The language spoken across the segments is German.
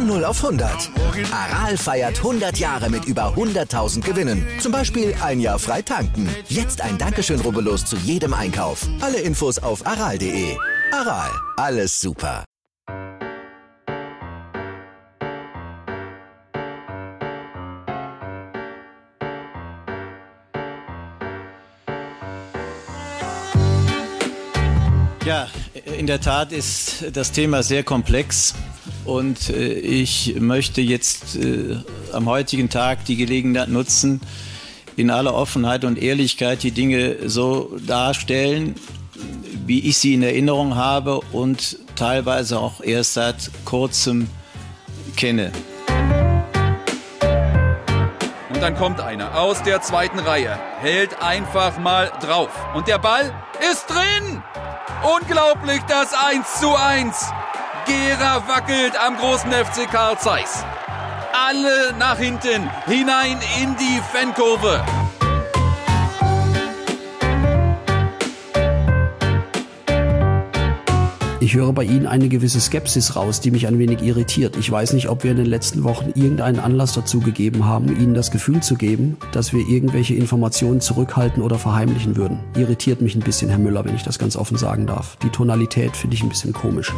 Von 0 auf 100. Aral feiert 100 Jahre mit über 100.000 Gewinnen. Zum Beispiel ein Jahr frei tanken. Jetzt ein Dankeschön, rubbellos zu jedem Einkauf. Alle Infos auf aral.de. Aral, alles super. Ja, in der Tat ist das Thema sehr komplex und äh, ich möchte jetzt äh, am heutigen Tag die Gelegenheit nutzen, in aller Offenheit und Ehrlichkeit die Dinge so darstellen, wie ich sie in Erinnerung habe und teilweise auch erst seit kurzem kenne. Und dann kommt einer aus der zweiten Reihe, hält einfach mal drauf. Und der Ball ist drin! Unglaublich das 1 zu 1. Gera wackelt am großen FC Karl Zeiss. Alle nach hinten, hinein in die Fankurve. Ich höre bei Ihnen eine gewisse Skepsis raus, die mich ein wenig irritiert. Ich weiß nicht, ob wir in den letzten Wochen irgendeinen Anlass dazu gegeben haben, Ihnen das Gefühl zu geben, dass wir irgendwelche Informationen zurückhalten oder verheimlichen würden. Irritiert mich ein bisschen, Herr Müller, wenn ich das ganz offen sagen darf. Die Tonalität finde ich ein bisschen komisch.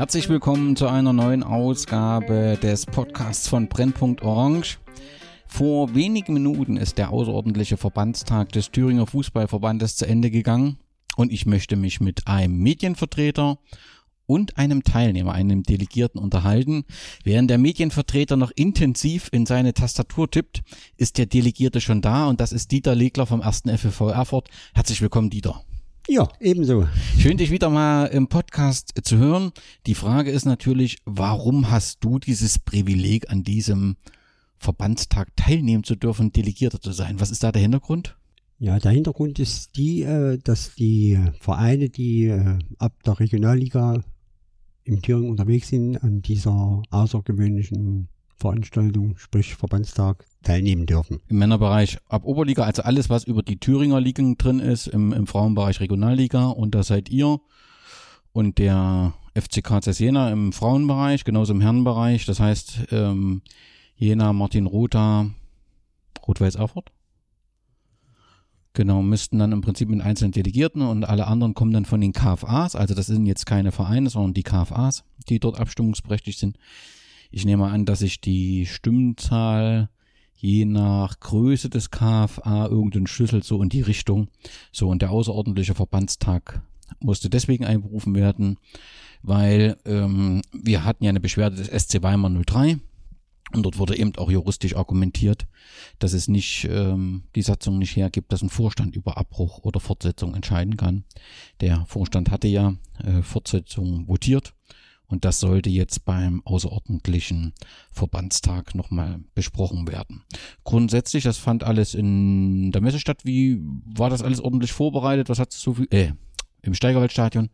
Herzlich willkommen zu einer neuen Ausgabe des Podcasts von Brennpunkt Orange. Vor wenigen Minuten ist der außerordentliche Verbandstag des Thüringer Fußballverbandes zu Ende gegangen und ich möchte mich mit einem Medienvertreter und einem Teilnehmer, einem Delegierten unterhalten. Während der Medienvertreter noch intensiv in seine Tastatur tippt, ist der Delegierte schon da und das ist Dieter Legler vom 1. FFV Erfurt. Herzlich willkommen, Dieter. Ja, ebenso. Schön, dich wieder mal im Podcast zu hören. Die Frage ist natürlich, warum hast du dieses Privileg, an diesem Verbandstag teilnehmen zu dürfen, Delegierter zu sein? Was ist da der Hintergrund? Ja, der Hintergrund ist die, äh, dass die Vereine, die äh, ab der Regionalliga im Thüringen unterwegs sind, an dieser außergewöhnlichen Veranstaltung, sprich Verbandstag, teilnehmen dürfen. Im Männerbereich ab Oberliga, also alles, was über die Thüringer Ligen drin ist, im, im Frauenbereich Regionalliga und da seid ihr und der FCK Jena im Frauenbereich, genauso im Herrenbereich. Das heißt, ähm, Jena, Martin Rotha, Rot-Weiß Erfurt. Genau, müssten dann im Prinzip mit einzelnen Delegierten und alle anderen kommen dann von den KFAs. Also das sind jetzt keine Vereine, sondern die KFAs, die dort abstimmungsberechtigt sind. Ich nehme an, dass sich die Stimmzahl je nach Größe des KFA irgendein Schlüssel so in die Richtung. So, und der außerordentliche Verbandstag musste deswegen einberufen werden, weil ähm, wir hatten ja eine Beschwerde des SC Weimar 03 und dort wurde eben auch juristisch argumentiert, dass es nicht ähm, die Satzung nicht hergibt, dass ein Vorstand über Abbruch oder Fortsetzung entscheiden kann. Der Vorstand hatte ja äh, Fortsetzung votiert und das sollte jetzt beim außerordentlichen Verbandstag nochmal besprochen werden. Grundsätzlich, das fand alles in der Messe statt. Wie war das alles ordentlich vorbereitet? Was hat es so viel, äh, im Steigerwaldstadion,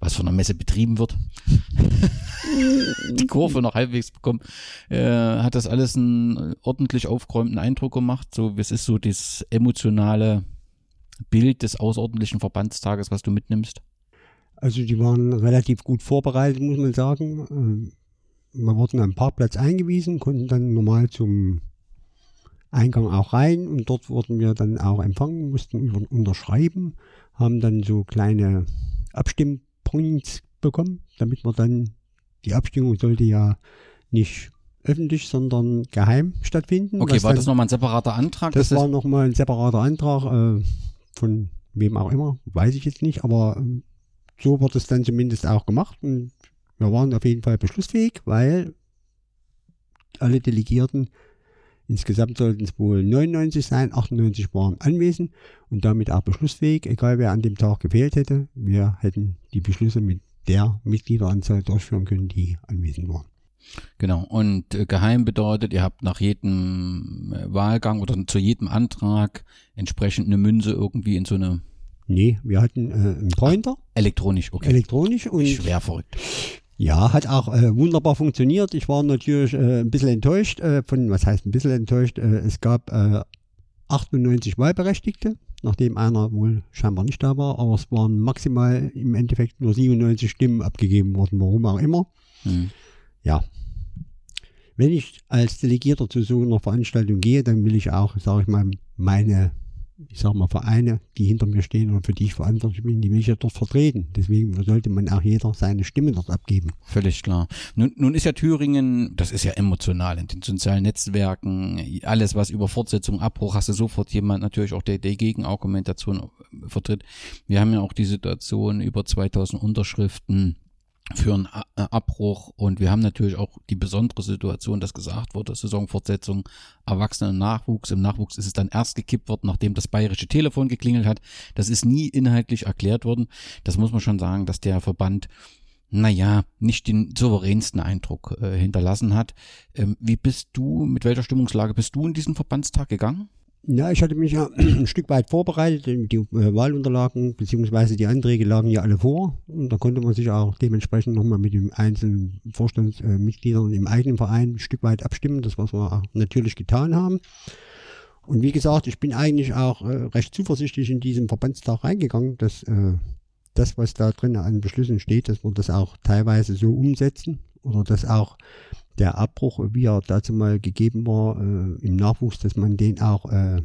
was von der Messe betrieben wird, die Kurve noch halbwegs bekommen, äh, hat das alles einen ordentlich aufgeräumten Eindruck gemacht. So, es ist so das emotionale Bild des außerordentlichen Verbandstages, was du mitnimmst? Also die waren relativ gut vorbereitet, muss man sagen. Ähm, wir wurden am Parkplatz eingewiesen, konnten dann normal zum Eingang auch rein und dort wurden wir dann auch empfangen, mussten unterschreiben, haben dann so kleine Abstimmpoints bekommen, damit wir dann, die Abstimmung sollte ja nicht öffentlich, sondern geheim stattfinden. Okay, war dann, das nochmal ein separater Antrag? Das, das war nochmal ein separater Antrag äh, von wem auch immer, weiß ich jetzt nicht, aber äh, so wird es dann zumindest auch gemacht und wir waren auf jeden Fall beschlussfähig, weil alle Delegierten Insgesamt sollten es wohl 99 sein, 98 waren anwesend und damit auch beschlussfähig, egal wer an dem Tag gefehlt hätte. Wir hätten die Beschlüsse mit der Mitgliederanzahl durchführen können, die anwesend waren. Genau, und äh, geheim bedeutet, ihr habt nach jedem äh, Wahlgang oder zu jedem Antrag entsprechend eine Münze irgendwie in so eine Nee, wir hatten äh, einen Pointer. Elektronisch, okay. Elektronisch und. Schwer verrückt. Ja, hat auch äh, wunderbar funktioniert. Ich war natürlich äh, ein bisschen enttäuscht äh, von, was heißt ein bisschen enttäuscht? Äh, es gab äh, 98 Wahlberechtigte, nachdem einer wohl scheinbar nicht da war, aber es waren maximal im Endeffekt nur 97 Stimmen abgegeben worden, warum auch immer. Hm. Ja. Wenn ich als Delegierter zu so einer Veranstaltung gehe, dann will ich auch, sage ich mal, meine ich sag mal, Vereine, die hinter mir stehen und für die ich verantwortlich bin, die will ich ja dort vertreten. Deswegen sollte man auch jeder seine Stimme dort abgeben. Völlig klar. Nun, nun ist ja Thüringen, das ist ja emotional in den sozialen Netzwerken, alles was über Fortsetzung, Abbruch, hast du sofort jemand natürlich auch der, der Gegenargumentation vertritt. Wir haben ja auch die Situation über 2000 Unterschriften für einen äh, Abbruch. Und wir haben natürlich auch die besondere Situation, dass gesagt wurde, Saisonfortsetzung, Erwachsene und Nachwuchs. Im Nachwuchs ist es dann erst gekippt worden, nachdem das bayerische Telefon geklingelt hat. Das ist nie inhaltlich erklärt worden. Das muss man schon sagen, dass der Verband naja, nicht den souveränsten Eindruck äh, hinterlassen hat. Ähm, wie bist du, mit welcher Stimmungslage bist du in diesen Verbandstag gegangen? Ja, ich hatte mich ja ein Stück weit vorbereitet. Die äh, Wahlunterlagen bzw. die Anträge lagen ja alle vor. Und da konnte man sich auch dementsprechend nochmal mit den einzelnen Vorstandsmitgliedern im eigenen Verein ein Stück weit abstimmen. Das, was wir natürlich getan haben. Und wie gesagt, ich bin eigentlich auch äh, recht zuversichtlich in diesen Verbandstag reingegangen, dass äh, das, was da drin an Beschlüssen steht, dass wir das auch teilweise so umsetzen oder dass auch der Abbruch, wie er dazu mal gegeben war äh, im Nachwuchs, dass man den auch äh,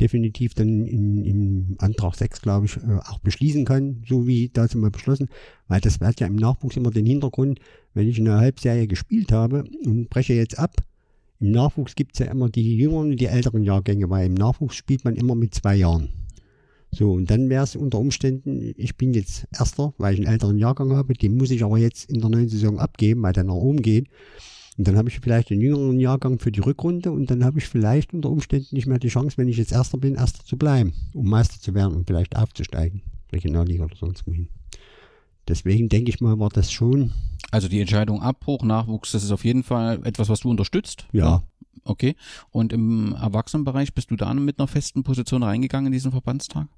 definitiv dann in, im Antrag 6, glaube ich, äh, auch beschließen kann, so wie dazu mal beschlossen, weil das hat ja im Nachwuchs immer den Hintergrund, wenn ich eine Halbserie gespielt habe und breche jetzt ab, im Nachwuchs gibt es ja immer die jüngeren und die älteren Jahrgänge, weil im Nachwuchs spielt man immer mit zwei Jahren. So, und dann wäre es unter Umständen, ich bin jetzt Erster, weil ich einen älteren Jahrgang habe, den muss ich aber jetzt in der neuen Saison abgeben, weil der nach oben geht. Und dann habe ich vielleicht einen jüngeren Jahrgang für die Rückrunde und dann habe ich vielleicht unter Umständen nicht mehr die Chance, wenn ich jetzt Erster bin, Erster zu bleiben, um Meister zu werden und vielleicht aufzusteigen. Regionalliga oder sonst wohin. Deswegen denke ich mal, war das schon. Also die Entscheidung Abbruch, Nachwuchs, das ist auf jeden Fall etwas, was du unterstützt. Ja. Okay. Und im Erwachsenenbereich bist du da mit einer festen Position reingegangen in diesen Verbandstag?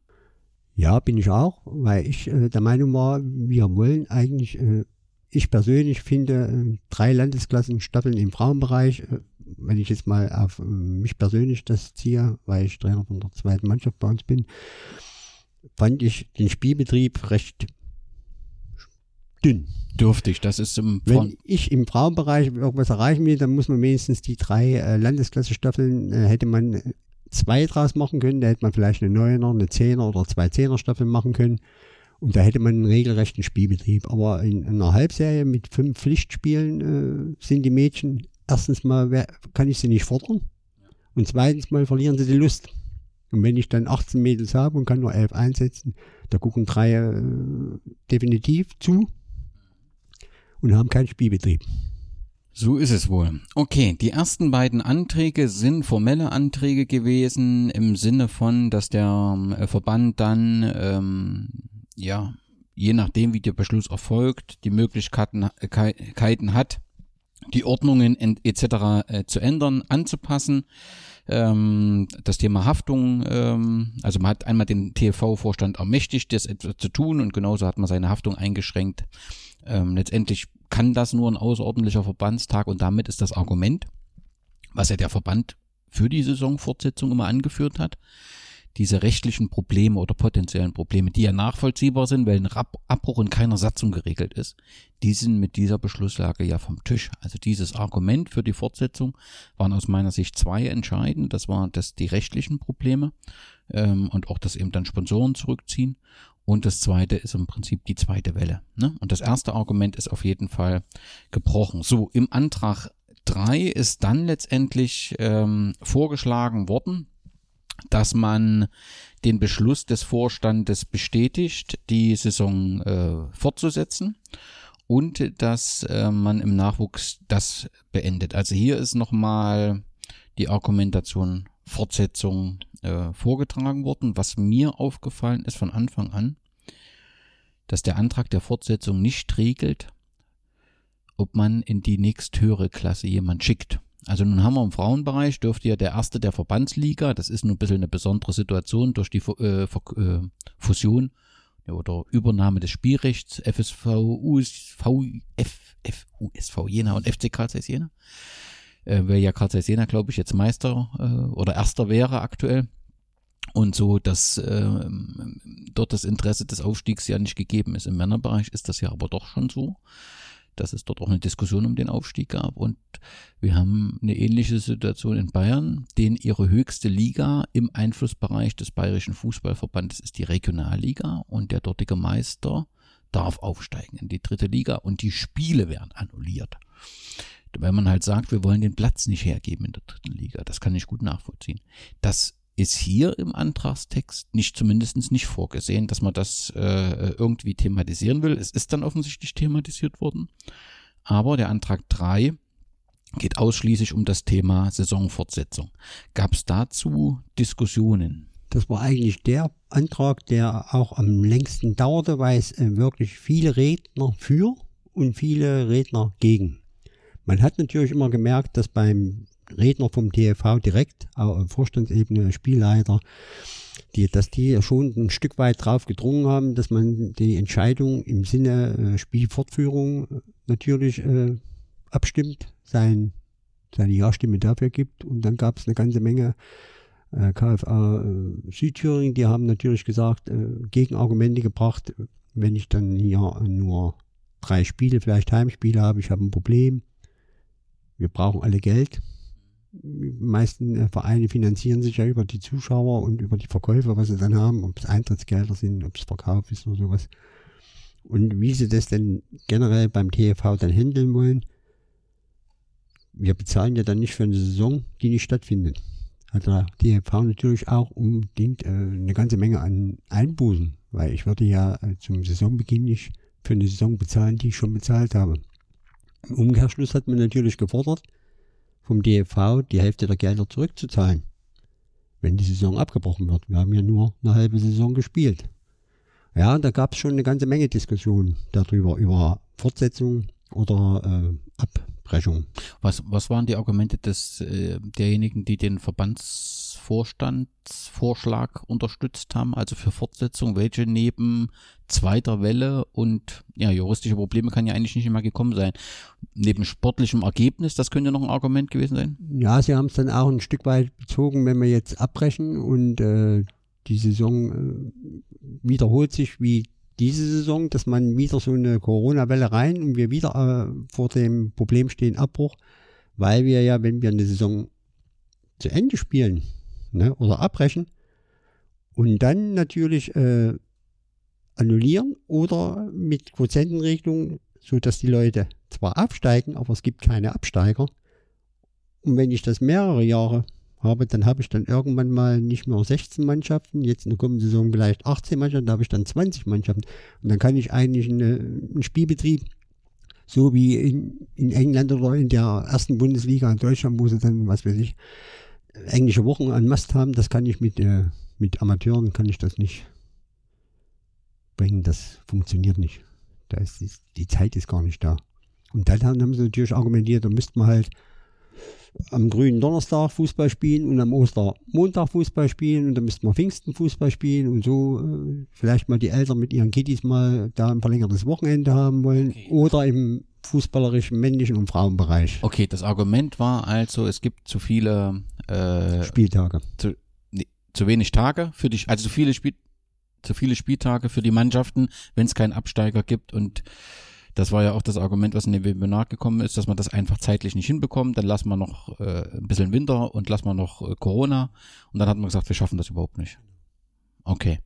Ja, bin ich auch, weil ich äh, der Meinung war, wir wollen eigentlich, äh, ich persönlich finde, äh, drei Landesklassen Staffeln im Frauenbereich, äh, wenn ich jetzt mal auf äh, mich persönlich das ziehe, weil ich Trainer von der zweiten Mannschaft bei uns bin, fand ich den Spielbetrieb recht dünn. Dürftig, das ist im Wenn ich im Frauenbereich irgendwas erreichen will, dann muss man wenigstens die drei äh, Landesklasse-Staffeln, äh, hätte man zwei draus machen können. Da hätte man vielleicht eine Neuner, eine Zehner oder zwei Zehner-Staffeln machen können. Und da hätte man einen regelrechten Spielbetrieb. Aber in, einer Halbserie mit fünf Pflichtspielen äh, sind die Mädchen, erstens mal wer, kann ich sie nicht fordern. Und zweitens mal verlieren sie die Lust. Und wenn ich dann 18 Mädels habe und kann nur elf einsetzen, da gucken drei äh, definitiv zu und haben keinen Spielbetrieb. So ist es wohl. Okay, die ersten beiden Anträge sind formelle Anträge gewesen im Sinne von, dass der äh, Verband dann ähm, ja je nachdem, wie der Beschluss erfolgt, die Möglichkeiten hat, die Ordnungen etc. Äh, zu ändern, anzupassen. Ähm, das Thema Haftung, ähm, also man hat einmal den TV-Vorstand ermächtigt, das etwas zu tun und genauso hat man seine Haftung eingeschränkt. Ähm, letztendlich kann das nur ein außerordentlicher Verbandstag und damit ist das Argument, was ja der Verband für die Saisonfortsetzung immer angeführt hat, diese rechtlichen Probleme oder potenziellen Probleme, die ja nachvollziehbar sind, weil ein Abbruch in keiner Satzung geregelt ist, die sind mit dieser Beschlusslage ja vom Tisch. Also dieses Argument für die Fortsetzung waren aus meiner Sicht zwei entscheidend. Das war das die rechtlichen Probleme ähm, und auch, dass eben dann Sponsoren zurückziehen und das zweite ist im Prinzip die zweite Welle. Ne? Und das erste Argument ist auf jeden Fall gebrochen. So, im Antrag 3 ist dann letztendlich ähm, vorgeschlagen worden, dass man den Beschluss des Vorstandes bestätigt, die Saison äh, fortzusetzen und dass äh, man im Nachwuchs das beendet. Also hier ist nochmal die Argumentation Fortsetzung äh, vorgetragen worden. Was mir aufgefallen ist von Anfang an, dass der Antrag der Fortsetzung nicht regelt, ob man in die nächsthöhere Klasse jemand schickt. Also nun haben wir im Frauenbereich, dürfte ja der erste der Verbandsliga, das ist nur ein bisschen eine besondere Situation durch die äh, äh, Fusion oder Übernahme des Spielrechts FSV, USV, FFUSV Jena und FC Karl Jena. äh, weil ja Karl Sena, glaube ich, jetzt Meister äh, oder Erster wäre aktuell. Und so, dass äh, dort das Interesse des Aufstiegs ja nicht gegeben ist. Im Männerbereich ist das ja aber doch schon so, dass es dort auch eine Diskussion um den Aufstieg gab. Und wir haben eine ähnliche Situation in Bayern, denen ihre höchste Liga im Einflussbereich des Bayerischen Fußballverbandes ist die Regionalliga und der dortige Meister darf aufsteigen in die dritte Liga und die Spiele werden annulliert. Weil man halt sagt, wir wollen den Platz nicht hergeben in der dritten Liga. Das kann ich gut nachvollziehen. Das ist hier im Antragstext nicht zumindest nicht vorgesehen, dass man das äh, irgendwie thematisieren will. Es ist dann offensichtlich thematisiert worden. Aber der Antrag 3 geht ausschließlich um das Thema Saisonfortsetzung. Gab es dazu Diskussionen? Das war eigentlich der Antrag, der auch am längsten dauerte, weil es äh, wirklich viele Redner für und viele Redner gegen. Man hat natürlich immer gemerkt, dass beim Redner vom DFV direkt, auch Vorstandsebene, Spielleiter, die, dass die schon ein Stück weit drauf gedrungen haben, dass man die Entscheidung im Sinne äh, Spielfortführung äh, natürlich äh, abstimmt, sein, seine Ja-Stimme dafür gibt. Und dann gab es eine ganze Menge äh, KFA äh, Südthüringen, die haben natürlich gesagt, Gegenargumente gebracht, wenn ich dann hier nur drei Spiele, vielleicht Heimspiele habe, ich habe ein Problem. Wir brauchen alle Geld. Die meisten äh, Vereine finanzieren sich ja über die Zuschauer und über die Verkäufe, was sie dann haben, ob es Eintrittsgelder sind, ob es Verkauf ist oder sowas. Und wie sie das denn generell beim TV dann handeln wollen, wir bezahlen ja dann nicht für eine Saison, die nicht stattfindet hat der DFV natürlich auch unbedingt äh, eine ganze Menge an Einbußen, weil ich würde ja äh, zum Saisonbeginn nicht für eine Saison bezahlen, die ich schon bezahlt habe. Im Umkehrschluss hat man natürlich gefordert, vom DFV die Hälfte der Gelder zurückzuzahlen, wenn die Saison abgebrochen wird. Wir haben ja nur eine halbe Saison gespielt. Ja, da gab es schon eine ganze Menge Diskussionen darüber, über Fortsetzung oder äh, Abbrechung. Was, was waren die Argumente des äh, derjenigen, die den Verbandsvorstandsvorschlag unterstützt haben, also für Fortsetzung, welche neben zweiter Welle und ja, juristische Probleme kann ja eigentlich nicht immer gekommen sein. Neben sportlichem Ergebnis, das könnte noch ein Argument gewesen sein? Ja, sie haben es dann auch ein Stück weit bezogen, wenn wir jetzt abbrechen und äh, die Saison äh, wiederholt sich wie diese Saison, dass man wieder so eine Corona-Welle rein und wir wieder äh, vor dem Problem stehen, Abbruch, weil wir ja, wenn wir eine Saison zu Ende spielen ne, oder abbrechen und dann natürlich äh, annullieren oder mit Quotientenregelung, so dass die Leute zwar absteigen, aber es gibt keine Absteiger. Und wenn ich das mehrere Jahre habe, dann habe ich dann irgendwann mal nicht mehr 16 Mannschaften, jetzt in der kommenden Saison vielleicht 18 Mannschaften, da habe ich dann 20 Mannschaften. Und dann kann ich eigentlich eine, einen Spielbetrieb, so wie in, in England oder in der ersten Bundesliga in Deutschland, wo sie dann, was weiß ich, englische Wochen an Mast haben, das kann ich mit, äh, mit Amateuren, kann ich das nicht bringen. Das funktioniert nicht. Da ist die, die Zeit ist gar nicht da. Und dann haben sie natürlich argumentiert, da müsste man halt am grünen Donnerstag Fußball spielen und am Ostermontag Fußball spielen und dann müssten wir Pfingsten Fußball spielen und so äh, vielleicht mal die Eltern mit ihren Kiddies mal da ein verlängertes Wochenende haben wollen okay. oder im fußballerischen männlichen und Frauenbereich. Okay, das Argument war also, es gibt zu viele äh, Spieltage. Zu, nee, zu wenig Tage für die, also zu viele Spiel, zu viele Spieltage für die Mannschaften, wenn es keinen Absteiger gibt und das war ja auch das Argument, was in dem Webinar gekommen ist, dass man das einfach zeitlich nicht hinbekommt. Dann lassen wir noch äh, ein bisschen Winter und lassen wir noch äh, Corona. Und dann hat man gesagt, wir schaffen das überhaupt nicht. Okay.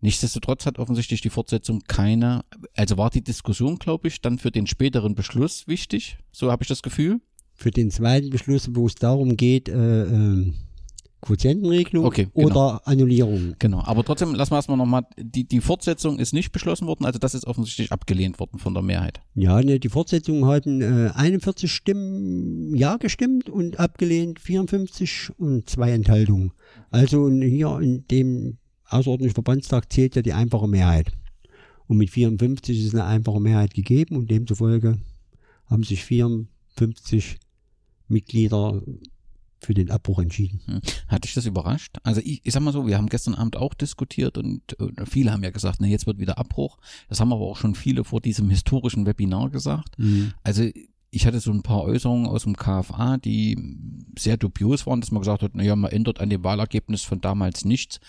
Nichtsdestotrotz hat offensichtlich die Fortsetzung keine, also war die Diskussion, glaube ich, dann für den späteren Beschluss wichtig. So habe ich das Gefühl. Für den zweiten Beschluss, wo es darum geht, äh, äh Quotientenregelung okay, genau. oder Annullierung. Genau, aber trotzdem lassen wir erstmal nochmal, die, die Fortsetzung ist nicht beschlossen worden, also das ist offensichtlich abgelehnt worden von der Mehrheit. Ja, ne, die Fortsetzung hatten äh, 41 Stimmen Ja gestimmt und abgelehnt 54 und zwei Enthaltungen. Also hier in dem außerordentlichen Verbandstag zählt ja die einfache Mehrheit. Und mit 54 ist eine einfache Mehrheit gegeben und demzufolge haben sich 54 Mitglieder für den Abbruch entschieden. Hm. Hat dich das überrascht? Also ich, ich sag mal so, wir haben gestern Abend auch diskutiert und, und viele haben ja gesagt, na jetzt wird wieder Abbruch. Das haben aber auch schon viele vor diesem historischen Webinar gesagt. Mhm. Also ich hatte so ein paar Äußerungen aus dem KFA, die sehr dubios waren, dass man gesagt hat, naja, man ändert an dem Wahlergebnis von damals nichts.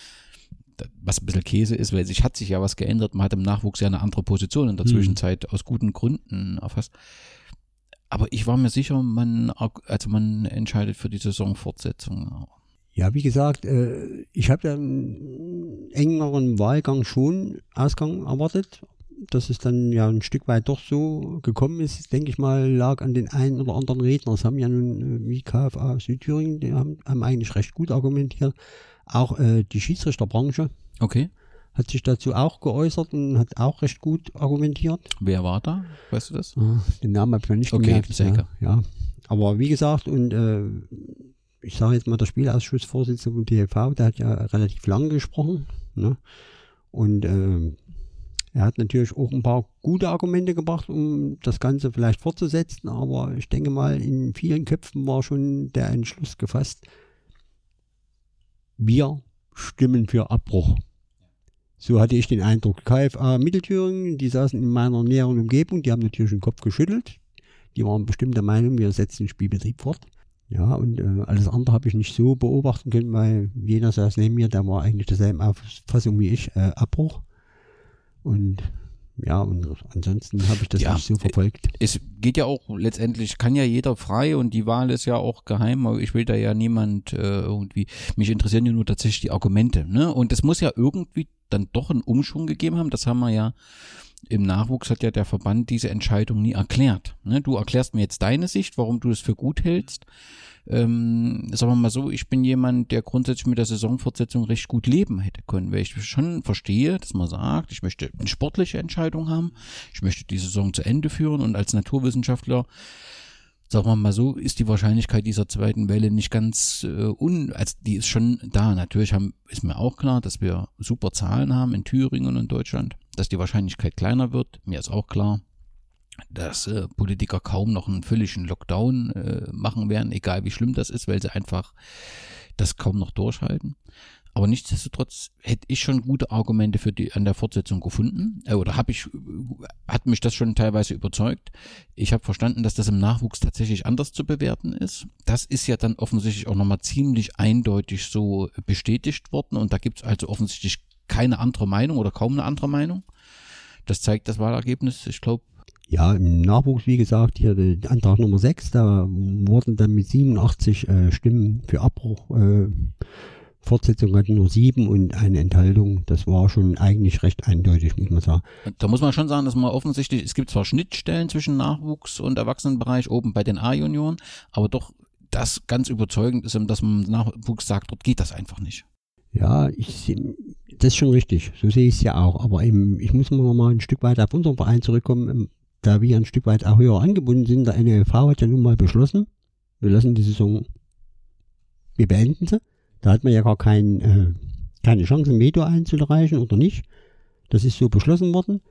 Was ein bisschen Käse ist, weil sich hat sich ja was geändert. Man hat im Nachwuchs ja eine andere Position in der Mhm. Zwischenzeit aus guten Gründen erfasst. Aber ich war mir sicher, man, also man entscheidet für die Saisonfortsetzung. Ja, wie gesagt, äh, ich habe ja einen engeren Wahlgang schon Ausgang erwartet. Dass es dann ja ein Stück weit doch so gekommen ist, denke ich mal, lag an den einen oder anderen Redner. Es haben ja nun, äh, wie KFA Südthüringen, die haben, haben eigentlich recht gut argumentiert. Auch äh, die Schiedsrichterbranche Okay. Hat sich dazu auch geäußert und hat auch recht gut argumentiert. Wer war da? Weißt du das? Ah, Den Namen habe ich noch nicht Okay, gemerkt. sehr ja, ja. Aber wie gesagt, und äh, ich sage jetzt mal, der Spielausschussvorsitzende vom DFV, der hat ja relativ lange gesprochen. Ne? Und äh, er hat natürlich auch ein paar gute Argumente gebracht, um das Ganze vielleicht fortzusetzen. Aber ich denke mal, in vielen Köpfen war schon der Entschluss gefasst, wir stimmen für Abbruch. So hatte ich den Eindruck. KFA Mittelthüringen, die saßen in meiner näheren Umgebung, die haben natürlich den Kopf geschüttelt. Die waren bestimmt der Meinung, wir setzen den Spielbetrieb fort. Ja, und äh, alles andere habe ich nicht so beobachten können, weil jener saß neben mir, der war eigentlich derselben Auffassung wie ich, äh, Abbruch. Und ja, und ansonsten habe ich das Ja, nicht so verfolgt. es geht ja auch letztendlich, kann ja jeder frei und die Wahl ist ja auch geheim, aber ich will da ja niemand äh, irgendwie, mich interessieren ja nur tatsächlich die Argumente, ne? Und es muss ja irgendwie dann doch einen Umschwung gegeben haben, das haben wir ja im Nachwuchs hat ja der Verband diese Entscheidung nie erklärt. Ne? Du erklärst mir jetzt deine Sicht, warum du es für gut hältst. Ähm, sagen wir mal so, ich bin jemand, der grundsätzlich mit der Saisonfortsetzung recht gut leben hätte können, weil ich schon verstehe, dass man sagt, ich möchte eine sportliche Entscheidung haben, ich möchte die Saison zu Ende führen und als Naturwissenschaftler sagen wir mal so, ist die Wahrscheinlichkeit dieser zweiten Welle nicht ganz äh, un, also die ist schon da. Natürlich haben, ist mir auch klar, dass wir super Zahlen haben in Thüringen und in Deutschland, dass die Wahrscheinlichkeit kleiner wird. Mir ist auch klar, dass äh, Politiker kaum noch einen völligen Lockdown äh, machen werden, egal wie schlimm das ist, weil sie einfach das kaum noch durchhalten. Aber nichtsdestotrotz hätte ich schon gute Argumente für die an der Fortsetzung gefunden. Äh, oder habe ich, hat mich das schon teilweise überzeugt. Ich habe verstanden, dass das im Nachwuchs tatsächlich anders zu bewerten ist. Das ist ja dann offensichtlich auch nochmal ziemlich eindeutig so bestätigt worden. Und da gibt es also offensichtlich keine andere Meinung oder kaum eine andere Meinung. Das zeigt das Wahlergebnis. Ich glaube, Ja, im Nachwuchs, wie gesagt, hier der Antrag Nummer 6, da wurden dann mit 87 äh, Stimmen für Abbruch, äh, Fortsetzung hatten nur sieben und eine Enthaltung. Das war schon eigentlich recht eindeutig, muss man sagen. Da muss man schon sagen, dass man offensichtlich, es gibt zwar Schnittstellen zwischen Nachwuchs und Erwachsenenbereich oben bei den A-Junioren, aber doch das ganz überzeugend ist, dass man Nachwuchs sagt, dort geht das einfach nicht. Ja, ich, das ist schon richtig. So sehe ich es ja auch. Aber eben, ich muss noch mal ein Stück weit auf unseren Verein zurückkommen. Ähm, Da wir ein Stück weit auch höher angebunden sind, der NLV hat ja nun mal beschlossen, wir lassen die Saison, wir beenden sie. Da hat man ja gar kein, äh, keine Chance, ein Veto einzureichen oder nicht. Das ist so beschlossen worden.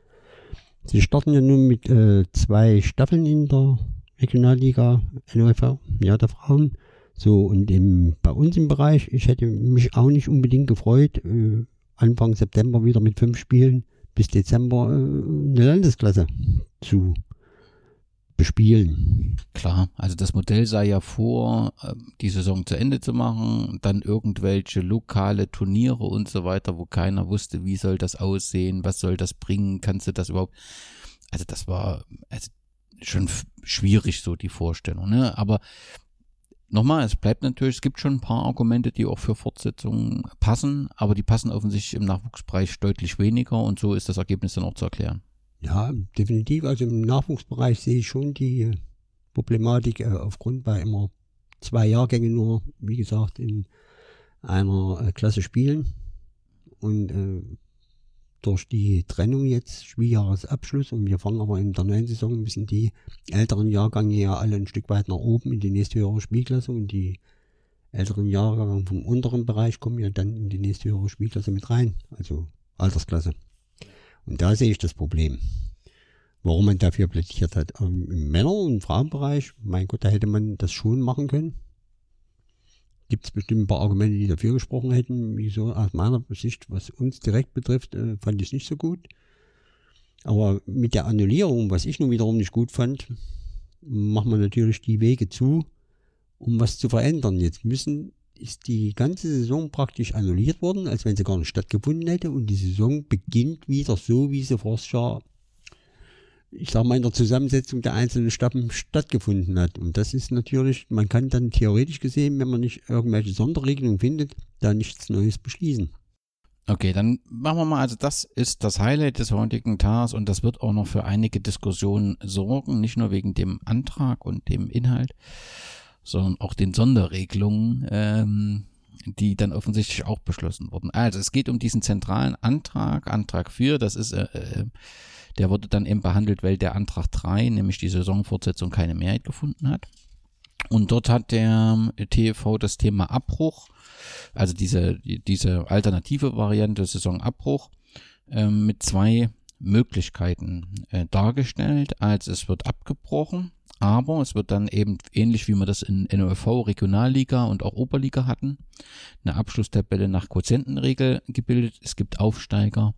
Sie starten ja nun mit äh, zwei Staffeln in der Regionalliga NLV, ja, der Frauen. So, und im, bei uns im Bereich, ich hätte mich auch nicht unbedingt gefreut, äh, Anfang September wieder mit fünf Spielen bis Dezember äh, eine Landesklasse zu bespielen. Klar, also das Modell sah ja vor, ähm, die Saison zu Ende zu machen, dann irgendwelche lokale Turniere und so weiter, wo keiner wusste, wie soll das aussehen, was soll das bringen, kannst du das überhaupt. Also das war also schon schwierig so die Vorstellung, ne? Aber nochmal, es bleibt natürlich, es gibt schon ein paar Argumente, die auch für Fortsetzungen passen, aber die passen offensichtlich im Nachwuchsbereich deutlich weniger und so ist das Ergebnis dann auch zu erklären. Ja, definitiv. Also im Nachwuchsbereich sehe ich schon die Problematik äh, aufgrund bei immer zwei Jahrgänge nur, wie gesagt, in einer äh, Klasse spielen. Und äh, durch die Trennung jetzt, Schwiejahresabschluss, und wir fangen aber in der neuen Saison, müssen die älteren Jahrgänge ja alle ein Stück weit nach oben in die nächste höhere Spielklasse und die älteren Jahrgänge vom unteren Bereich kommen ja dann in die nächste höhere Spielklasse mit rein, also Altersklasse. Und da sehe ich das Problem, warum man dafür plädiert hat. Ähm, Im Männer- und Frauenbereich, mein Gott, da hätte man das schon machen können. Gibt es bestimmt ein paar Argumente, die dafür gesprochen hätten. Wie so aus meiner Sicht, was uns direkt betrifft, äh, fand ich es nicht so gut. Aber mit der Annullierung, was ich nun wiederum nicht gut fand, machen wir natürlich die Wege zu, um was zu verändern. Jetzt müssen, ist die ganze Saison praktisch annulliert worden, als wenn sie gar nicht stattgefunden hätte und die Saison beginnt wieder so, wie sie voriges Jahr, ich sag mal, in der Zusammensetzung der einzelnen Stappen stattgefunden hat. Und das ist natürlich, man kann dann theoretisch gesehen, wenn man nicht irgendwelche Sonderregelungen findet, da nichts Neues beschließen. Okay, dann machen wir mal, also das ist das Highlight des heutigen Tages und das wird auch noch für einige Diskussionen sorgen, nicht nur wegen dem Antrag und dem Inhalt, sondern auch den Sonderregelungen, ähm, die dann offensichtlich auch beschlossen wurden. Also es geht um diesen zentralen Antrag, Antrag 4, das ist, äh, äh, der wurde dann eben behandelt, weil der Antrag 3, nämlich die Saisonfortsetzung, keine Mehrheit gefunden hat. Und dort hat der TV das Thema Abbruch, also diese, diese alternative Variante Saisonabbruch, äh, mit zwei Möglichkeiten äh, dargestellt, als es wird abgebrochen, aber es wird dann eben ähnlich wie wir das in NOV, Regionalliga und auch Oberliga hatten, eine Abschlusstabelle nach Quotientenregel gebildet. Es gibt Aufsteiger,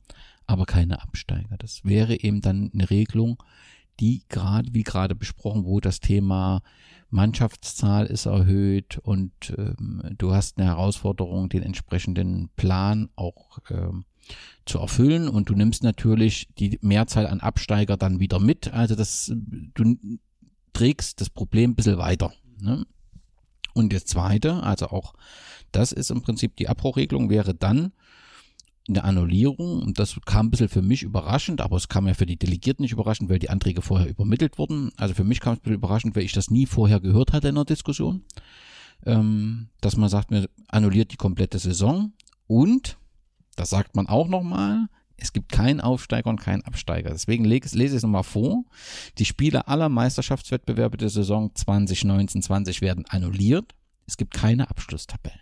aber keine Absteiger. Das wäre eben dann eine Regelung, die gerade, wie gerade besprochen, wo das Thema Mannschaftszahl ist erhöht und ähm, du hast eine Herausforderung, den entsprechenden Plan auch ähm, zu erfüllen und du nimmst natürlich die Mehrzahl an Absteiger dann wieder mit. Also das, du trägst das Problem ein bisschen weiter. Ne? Und das zweite, also auch das ist im Prinzip die Abbruchregelung, wäre dann, eine Annullierung und das kam ein bisschen für mich überraschend, aber es kam ja für die Delegierten nicht überraschend, weil die Anträge vorher übermittelt wurden. Also für mich kam es ein bisschen überraschend, weil ich das nie vorher gehört hatte in der Diskussion, ähm, dass man sagt, man annulliert die komplette Saison und, das sagt man auch nochmal, es gibt keinen Aufsteiger und keinen Absteiger. Deswegen lese ich es nochmal vor. Die Spiele aller Meisterschaftswettbewerbe der Saison 2019-20 werden annulliert. Es gibt keine Abschlusstabellen.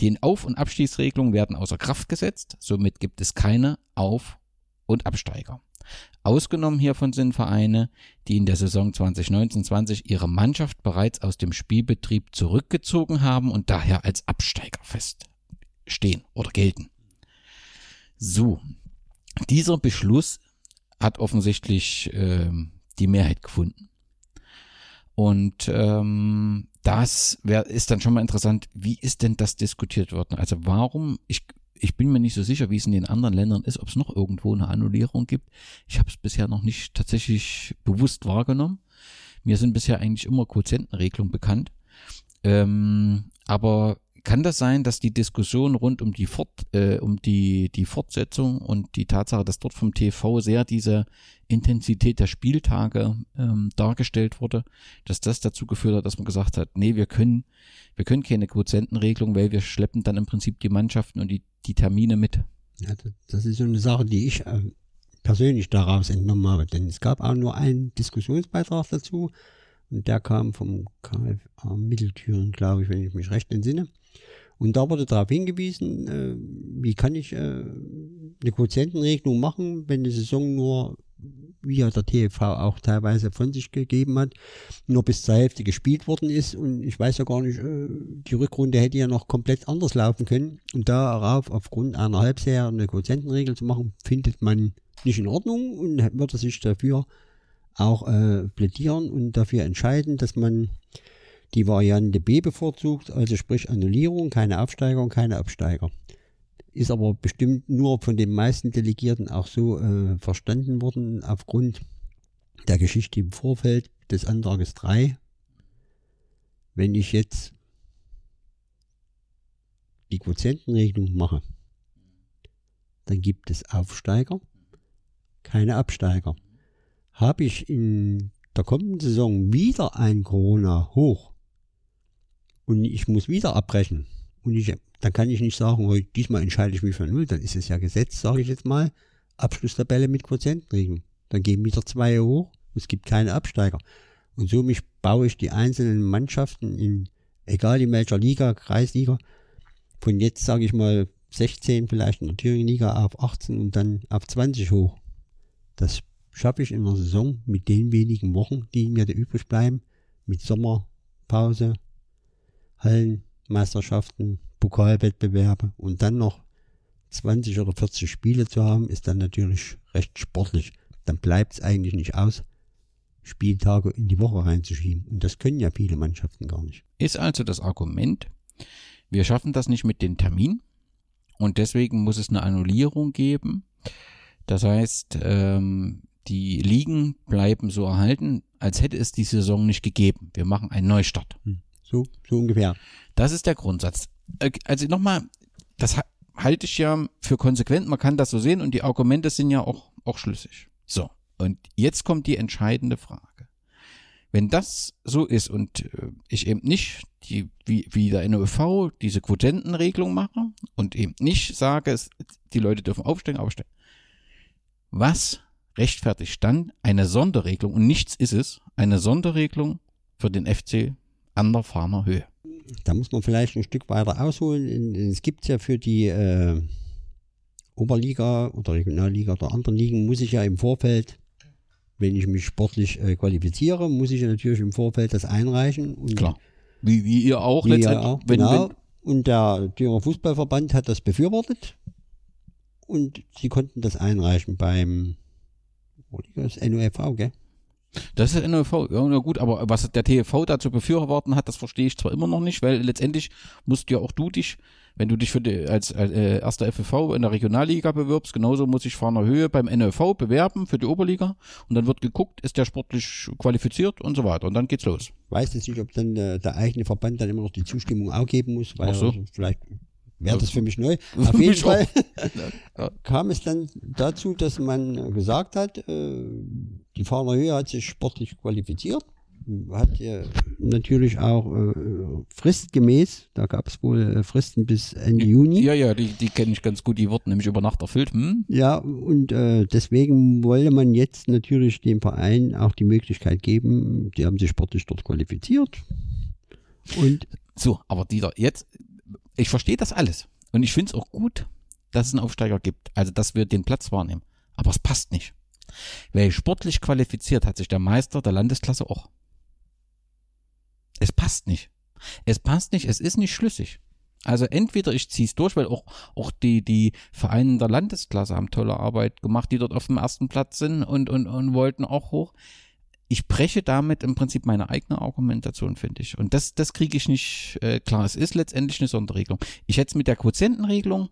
Die Auf- und Abstiegsregelungen werden außer Kraft gesetzt, somit gibt es keine Auf- und Absteiger. Ausgenommen hiervon sind Vereine, die in der Saison 2019-20 ihre Mannschaft bereits aus dem Spielbetrieb zurückgezogen haben und daher als Absteiger feststehen oder gelten. So, dieser Beschluss hat offensichtlich äh, die Mehrheit gefunden. Und ähm, das wär, ist dann schon mal interessant, wie ist denn das diskutiert worden? Also warum, ich, ich bin mir nicht so sicher, wie es in den anderen Ländern ist, ob es noch irgendwo eine Annullierung gibt. Ich habe es bisher noch nicht tatsächlich bewusst wahrgenommen. Mir sind bisher eigentlich immer Quotientenregelungen bekannt. Ähm, aber kann das sein, dass die Diskussion rund um die Fort, äh, um die, die Fortsetzung und die Tatsache, dass dort vom TV sehr diese Intensität der Spieltage ähm, dargestellt wurde, dass das dazu geführt hat, dass man gesagt hat, nee, wir können, wir können keine Quotientenregelung, weil wir schleppen dann im Prinzip die Mannschaften und die, die Termine mit. Ja, das ist so eine Sache, die ich äh, persönlich daraus entnommen habe, denn es gab auch nur einen Diskussionsbeitrag dazu und der kam vom KFA Mitteltüren, glaube ich, wenn ich mich recht entsinne. Und da wurde darauf hingewiesen, äh, wie kann ich äh, eine Quotientenregelung machen, wenn die Saison nur, wie ja der TV auch teilweise von sich gegeben hat, nur bis zur Hälfte gespielt worden ist. Und ich weiß ja gar nicht, äh, die Rückrunde hätte ja noch komplett anders laufen können. Und darauf, aufgrund einer Halbserie eine Quotientenregel zu machen, findet man nicht in Ordnung und würde sich dafür auch äh, plädieren und dafür entscheiden, dass man die Variante B bevorzugt, also sprich Annullierung, keine Aufsteiger keine Absteiger. Ist aber bestimmt nur von den meisten Delegierten auch so äh, verstanden worden, aufgrund der Geschichte im Vorfeld des Antrages 3. Wenn ich jetzt die Quotientenregelung mache, dann gibt es Aufsteiger, keine Absteiger. Habe ich in der kommenden Saison wieder ein Corona-Hoch, und ich muss wieder abbrechen. Und ich, dann kann ich nicht sagen, oh, diesmal entscheide ich mich für null, dann ist es ja gesetzt, sage ich jetzt mal, Abschlusstabelle mit Quotientenregelung. Dann gehen wieder zwei hoch, es gibt keine Absteiger. Und somit baue ich die einzelnen Mannschaften in, egal in welcher Liga, Kreisliga, von jetzt sage ich mal 16 vielleicht in der Thüringen-Liga auf 18 und dann auf 20 hoch. Das schaffe ich in der Saison mit den wenigen Wochen, die mir da übrig bleiben, mit Sommerpause, Hallenmeisterschaften, Pokalwettbewerbe und dann noch 20 oder 40 Spiele zu haben, ist dann natürlich recht sportlich. Dann bleibt es eigentlich nicht aus, Spieltage in die Woche reinzuschieben. Und das können ja viele Mannschaften gar nicht. Ist also das Argument, wir schaffen das nicht mit dem Termin und deswegen muss es eine Annullierung geben. Das heißt, ähm, die Ligen bleiben so erhalten, als hätte es die Saison nicht gegeben. Wir machen einen Neustart. So, so ungefähr. Das ist der Grundsatz. Äh, Also nochmal, das ha- halte ich ja für konsequent, man kann das so sehen und die Argumente sind ja auch, auch schlüssig. So, und jetzt kommt die entscheidende Frage. Wenn das so ist und äh, ich eben nicht die, wie, wie der NOV diese Quotentenregelung mache und eben nicht sage, es, die Leute dürfen aufsteigen, aufsteigen. Was rechtfertigt dann eine Sonderregelung und nichts ist es, eine Sonderregelung für den FC an der Fahner Höhe? Da muss man vielleicht ein Stück weiter ausholen. Es gibt ja für die äh, Oberliga oder Regionalliga oder anderen Ligen, muss ich ja im Vorfeld, wenn ich mich sportlich äh, qualifiziere, muss ich ja natürlich im Vorfeld das einreichen. Klar. Wie, wie ihr auch Wie letztendlich. auch, wenn, genau. wenn, Und der Thüringer Fußballverband hat das befürwortet. Und sie konnten das einreichen beim? NUFV, gell? Das ist NOV, ja, gut, aber was der TV dazu befürworten hat, das verstehe ich zwar immer noch nicht, weil letztendlich musst ja auch du dich, wenn du dich für die, als, als äh, erster FFV in der Regionalliga bewirbst, genauso muss ich Fahner Höhe beim NOV bewerben für die Oberliga und dann wird geguckt, ist der sportlich qualifiziert und so weiter und dann geht's los. Weiß jetzt nicht, ob dann äh, der eigene Verband dann immer noch die Zustimmung auch geben muss, weil Ach so. er- vielleicht wäre das für mich neu. Auf jeden Fall Ja. kam es dann dazu, dass man gesagt hat, äh, die Fahner Höhe hat sich sportlich qualifiziert, hat natürlich auch äh, fristgemäß, da gab es wohl äh, Fristen bis Ende Juni. Ja, ja, die, die kenne ich ganz gut, die wurden nämlich über Nacht erfüllt. Hm? Ja, und äh, deswegen wolle man jetzt natürlich dem Verein auch die Möglichkeit geben, die haben sich sportlich dort qualifiziert. Und So, aber Dieter, jetzt, ich verstehe das alles. Und ich finde es auch gut, dass es einen Aufsteiger gibt. Also, dass wir den Platz wahrnehmen. Aber es passt nicht. Weil sportlich qualifiziert hat sich der Meister der Landesklasse auch. Es passt nicht. Es passt nicht, es ist nicht schlüssig. Also entweder ich ziehe es durch, weil auch, auch die, die Vereine der Landesklasse haben tolle Arbeit gemacht, die dort auf dem ersten Platz sind und, und, und wollten auch hoch. Ich breche damit im Prinzip meine eigene Argumentation, finde ich. Und das, das kriege ich nicht äh, klar. Es ist letztendlich eine Sonderregelung. Ich hätte es mit der Quotientenregelung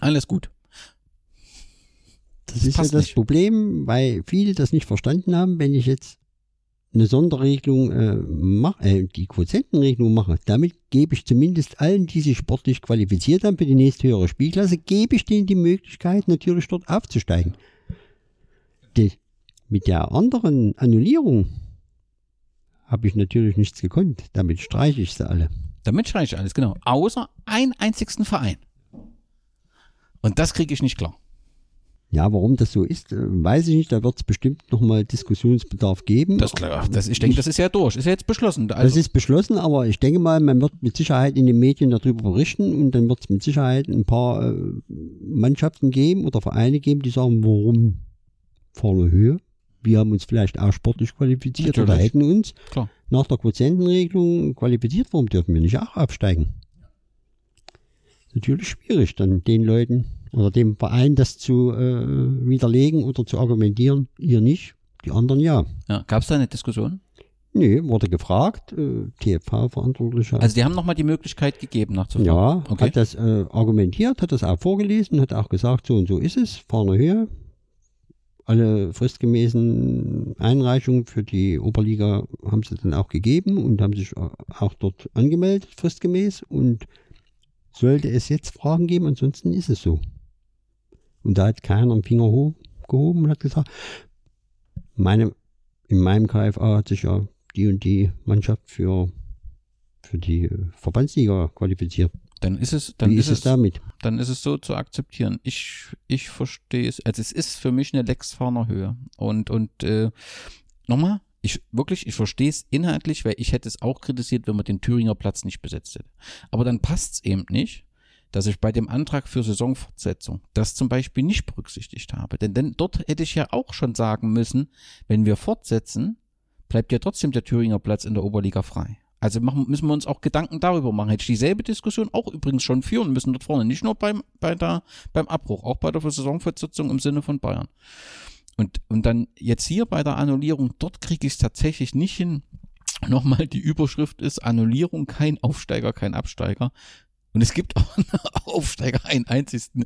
alles gut. Das ist ja das nicht. Problem, weil viele das nicht verstanden haben, wenn ich jetzt eine Sonderregelung äh, mache, äh, die Quotientenregelung mache, damit gebe ich zumindest allen, die sich sportlich qualifiziert haben für die nächste höhere Spielklasse, gebe ich denen die Möglichkeit, natürlich dort aufzusteigen. Die, mit der anderen Annullierung habe ich natürlich nichts gekonnt. Damit streiche ich sie alle. Damit streiche ich alles, genau. Außer einen einzigsten Verein. Und das kriege ich nicht klar. Ja, warum das so ist, äh, weiß ich nicht. Da wird es bestimmt nochmal Diskussionsbedarf geben. Das, klar, das, ich denke, das ist ja durch. Ist ja jetzt beschlossen. Das Also, ist beschlossen, aber ich denke mal, man wird mit Sicherheit in den Medien darüber berichten und dann wird es mit Sicherheit ein paar äh, Mannschaften geben oder Vereine geben, die sagen, warum vorne Höhe? Wir haben uns vielleicht auch sportlich qualifiziert oder Natürlich. hätten uns Klar. nach der Quotientenregelung qualifiziert. Warum dürfen wir nicht auch absteigen? Natürlich schwierig, dann den Leuten oder dem Verein das zu äh, widerlegen oder zu argumentieren. Ihr nicht, die anderen ja. ja, gab es da eine Diskussion? Nee, wurde gefragt, äh, TFV-Verantwortlicher. Also, die haben nochmal die Möglichkeit gegeben, nachzufragen. ja, okay. hat das äh, argumentiert, hat das auch vorgelesen, hat auch gesagt, so und so ist es, vorne Höhe. Alle fristgemäßen Einreichungen für die Oberliga haben sie dann auch gegeben und haben sich auch dort angemeldet, fristgemäß. Und sollte es jetzt Fragen geben, ansonsten ist es so. Und da hat keiner den Finger hochgehoben und hat gesagt, meine, in meinem KFA hat sich ja die und die Mannschaft für, für die Verbandsliga qualifiziert. Dann ist es, dann Wie ist ist es damit? dann ist es so zu akzeptieren. Ich, ich verstehe es. Also es ist für mich eine Lex Höhe. Und, und äh, nochmal, ich wirklich, ich verstehe es inhaltlich, weil ich hätte es auch kritisiert, wenn man den Thüringer Platz nicht besetzt hätte. Aber dann passt es eben nicht, dass ich bei dem Antrag für Saisonfortsetzung das zum Beispiel nicht berücksichtigt habe. Denn, denn dort hätte ich ja auch schon sagen müssen, wenn wir fortsetzen, bleibt ja trotzdem der Thüringer Platz in der Oberliga frei. Also machen, müssen wir uns auch Gedanken darüber machen. Hätte ich dieselbe Diskussion auch übrigens schon führen müssen dort vorne. Nicht nur beim, bei der, beim Abbruch, auch bei der Saisonfortsetzung im Sinne von Bayern. und, und dann jetzt hier bei der Annullierung, dort kriege ich es tatsächlich nicht hin. Nochmal, die Überschrift ist Annullierung, kein Aufsteiger, kein Absteiger. Und es gibt auch einen Aufsteiger, einen einzigsten.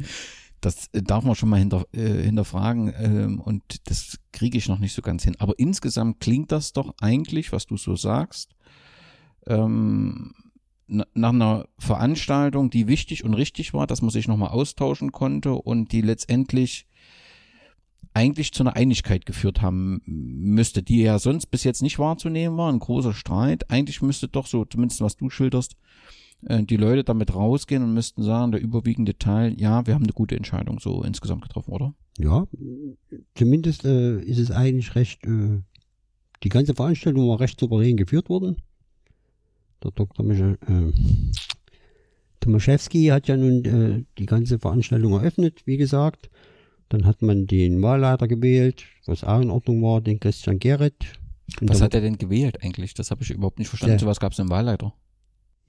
Das äh, darf man schon mal hinter, äh, hinterfragen ähm, und das kriege ich noch nicht so ganz hin. Aber insgesamt klingt das doch eigentlich, was du so sagst, ähm, nach einer Veranstaltung, die wichtig und richtig war, dass man sich nochmal austauschen konnte und die letztendlich eigentlich zu einer Einigkeit geführt haben müsste, die ja sonst bis jetzt nicht wahrzunehmen war, ein großer Streit. Eigentlich müsste doch so, zumindest was du schilderst, äh, die Leute damit rausgehen und müssten sagen, der überwiegende Teil, ja, wir haben eine gute Entscheidung so insgesamt getroffen, oder? Ja, zumindest äh, ist es eigentlich recht, äh, die ganze Veranstaltung war recht souverän geführt worden. Der Dr. Michael, äh, Tomaszewski hat ja nun äh, die ganze Veranstaltung eröffnet, wie gesagt. Dann hat man den Wahlleiter gewählt, was auch in Ordnung war, den Christian Gerrit. Was hat er denn gewählt eigentlich? Das habe ich überhaupt nicht verstanden. Zu was gab es einen Wahlleiter?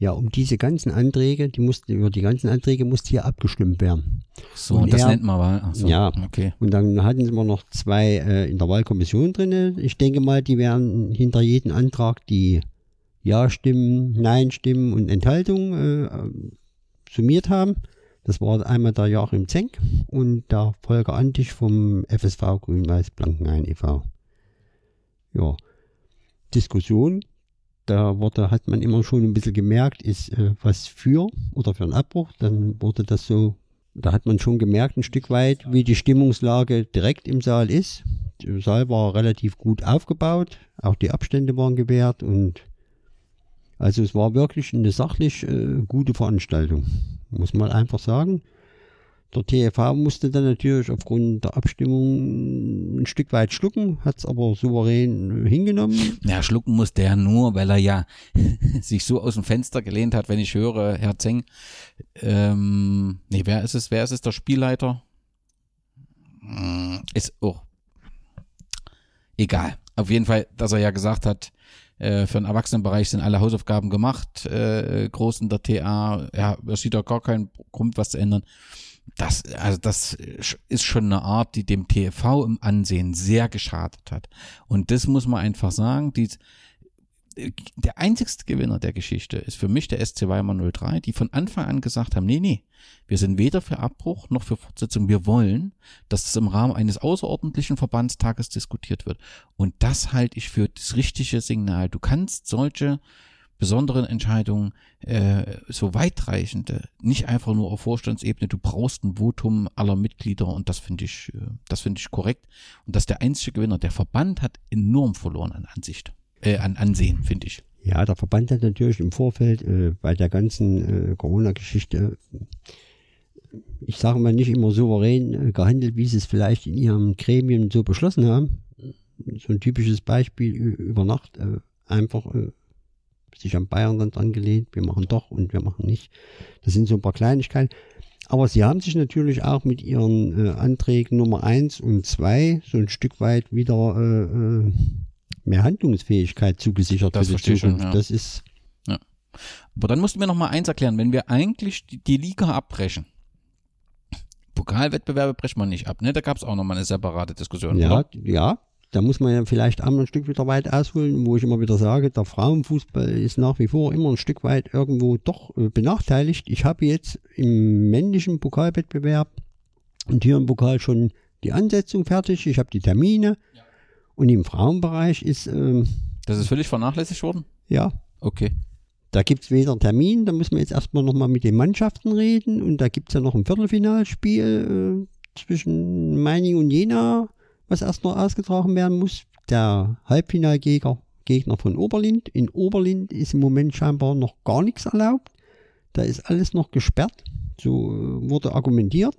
Ja, um diese ganzen Anträge, die mussten, über die ganzen Anträge musste hier abgestimmt werden. So, und, und das er, nennt man Wahl. So, ja, okay. Und dann hatten sie noch zwei äh, in der Wahlkommission drin. Ich denke mal, die werden hinter jedem Antrag die Ja-Stimmen, Nein-Stimmen und Enthaltungen äh, summiert haben. Das war einmal der Joachim Zenk und der Volker Antisch vom FSV Grün-Weiß Blankenhain e.V. Ja, Diskussion da wurde, hat man immer schon ein bisschen gemerkt, ist äh, was für oder für einen Abbruch. Dann wurde das so, da hat man schon gemerkt ein Stück weit, wie die Stimmungslage direkt im Saal ist. Der Saal war relativ gut aufgebaut, auch die Abstände waren gewährt und also es war wirklich eine sachlich äh, gute Veranstaltung, muss man einfach sagen. Der TFV musste dann natürlich aufgrund der Abstimmung ein Stück weit schlucken, hat es aber souverän hingenommen. Ja, schlucken musste er nur, weil er ja sich so aus dem Fenster gelehnt hat, wenn ich höre, Herr Zeng, ähm, nee, wer ist es, wer ist es, der Spielleiter? Hm, ist, oh, egal. Auf jeden Fall, dass er ja gesagt hat, äh, für den Erwachsenenbereich sind alle Hausaufgaben gemacht, äh, groß in der TA, ja, er sieht da gar keinen Grund, was zu ändern das, also das ist schon eine Art, die dem TV im Ansehen sehr geschadet hat. Und das muss man einfach sagen, die, der einzigste Gewinner der Geschichte ist für mich der SC Weimar 03, die von Anfang an gesagt haben, nee, nee, wir sind weder für Abbruch noch für Fortsetzung. Wir wollen, dass es im Rahmen eines außerordentlichen Verbandstages diskutiert wird. Und das halte ich für das richtige Signal. Du kannst solche besonderen Entscheidungen, äh, so weitreichende, nicht einfach nur auf Vorstandsebene, du brauchst ein Votum aller Mitglieder und das finde ich, äh, das finde ich korrekt. Und das ist der einzige Gewinner. Der Verband hat enorm verloren an Ansicht, äh, an Ansehen, finde ich. Ja, der Verband hat natürlich im Vorfeld äh, bei der ganzen äh, Corona-Geschichte, ich sage mal, nicht immer souverän äh, gehandelt, wie sie es vielleicht in ihrem Gremien so beschlossen haben. So ein typisches Beispiel über Nacht äh, einfach sich an Bayern dann angelehnt, wir machen doch und wir machen nicht. Das sind so ein paar Kleinigkeiten. Aber sie haben sich natürlich auch mit ihren äh, Anträgen Nummer 1 und 2 so ein Stück weit wieder äh, äh, mehr Handlungsfähigkeit zugesichert das für die Zukunft. Schon, ja. Das ist. Ja. Aber dann musst du mir noch mal eins erklären, wenn wir eigentlich die, die Liga abbrechen, Pokalwettbewerbe brechen wir nicht ab, ne? Da gab es auch noch mal eine separate Diskussion. Ja, oder? ja, da muss man ja vielleicht auch ein Stück wieder weit ausholen, wo ich immer wieder sage, der Frauenfußball ist nach wie vor immer ein Stück weit irgendwo doch äh, benachteiligt. Ich habe jetzt im männlichen Pokalwettbewerb und hier im Pokal schon die Ansetzung fertig, ich habe die Termine ja. und im Frauenbereich ist... Ähm, das ist völlig vernachlässigt worden? Ja. Okay. Da gibt es weder Termin, da müssen wir jetzt erstmal nochmal mit den Mannschaften reden und da gibt es ja noch ein Viertelfinalspiel äh, zwischen Meining und Jena was erst noch ausgetragen werden muss. Der Halbfinalgegner Gegner von Oberlind. In Oberlind ist im Moment scheinbar noch gar nichts erlaubt. Da ist alles noch gesperrt. So äh, wurde argumentiert.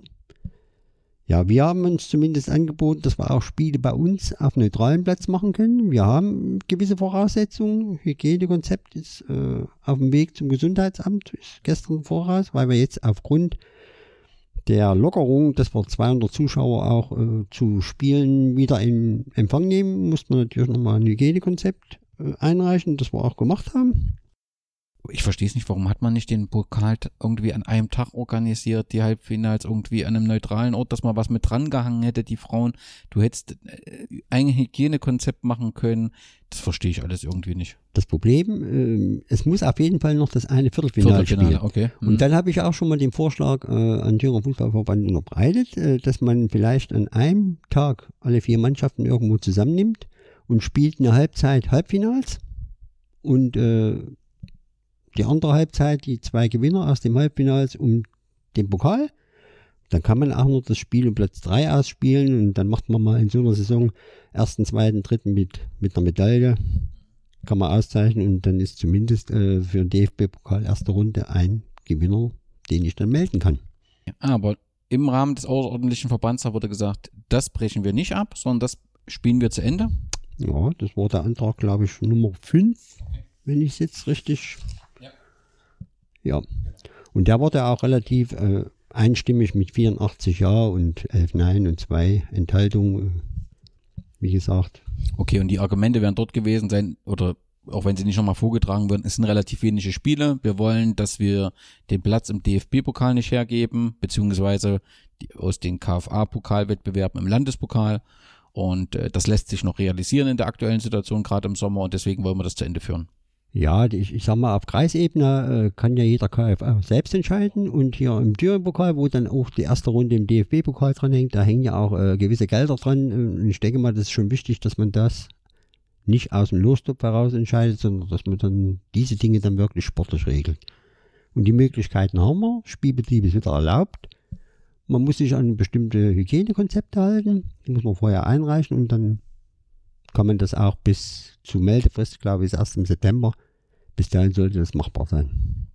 Ja, wir haben uns zumindest angeboten, dass wir auch Spiele bei uns auf neutralen Platz machen können. Wir haben gewisse Voraussetzungen. Hygienekonzept ist äh, auf dem Weg zum Gesundheitsamt, ist gestern voraus, weil wir jetzt aufgrund der Lockerung, dass wir 200 Zuschauer auch äh, zu Spielen wieder in Empfang nehmen, musste man natürlich nochmal ein Hygienekonzept äh, einreichen, das wir auch gemacht haben. Ich verstehe es nicht, warum hat man nicht den Pokal irgendwie an einem Tag organisiert, die Halbfinals irgendwie an einem neutralen Ort, dass man was mit dran gehangen hätte, die Frauen. Du hättest äh, ein Hygienekonzept machen können. Das verstehe ich alles irgendwie nicht. Das Problem, äh, es muss auf jeden Fall noch das eine Viertelfinale, Viertelfinale spielen. okay. Mhm. Und dann habe ich auch schon mal den Vorschlag äh, an Thüringer Fußballverband unterbreitet, äh, dass man vielleicht an einem Tag alle vier Mannschaften irgendwo zusammennimmt und spielt eine Halbzeit Halbfinals und äh, die andere Halbzeit die zwei Gewinner aus dem Halbfinals um den Pokal. Dann kann man auch noch das Spiel um Platz 3 ausspielen und dann macht man mal in so einer Saison ersten, zweiten, dritten mit, mit einer Medaille. Kann man auszeichnen und dann ist zumindest äh, für den DFB-Pokal erste Runde ein Gewinner, den ich dann melden kann. Aber im Rahmen des außerordentlichen Verbands wurde gesagt, das brechen wir nicht ab, sondern das spielen wir zu Ende. Ja, das war der Antrag, glaube ich, Nummer 5, wenn ich es jetzt richtig. Ja. Und der wurde auch relativ äh, einstimmig mit 84 Ja und 11 Nein und 2 Enthaltungen. Wie gesagt, Okay, und die Argumente werden dort gewesen sein, oder auch wenn sie nicht nochmal vorgetragen werden, es sind relativ wenige Spiele. Wir wollen, dass wir den Platz im DFB-Pokal nicht hergeben, beziehungsweise aus den KFA-Pokalwettbewerben im Landespokal. Und äh, das lässt sich noch realisieren in der aktuellen Situation, gerade im Sommer, und deswegen wollen wir das zu Ende führen. Ja, ich, ich sag mal, auf Kreisebene äh, kann ja jeder KFA selbst entscheiden. Und hier im Thüringen-Pokal, wo dann auch die erste Runde im DFB-Pokal dran hängt, da hängen ja auch äh, gewisse Gelder dran. Und ich denke mal, das ist schon wichtig, dass man das nicht aus dem Lostopf heraus entscheidet, sondern dass man dann diese Dinge dann wirklich sportlich regelt. Und die Möglichkeiten haben wir. Spielbetrieb ist wieder erlaubt. Man muss sich an bestimmte Hygienekonzepte halten. Die muss man vorher einreichen und dann kann man das auch bis zur Meldefrist, glaube ich, ist erst im September. Bis dahin sollte das machbar sein.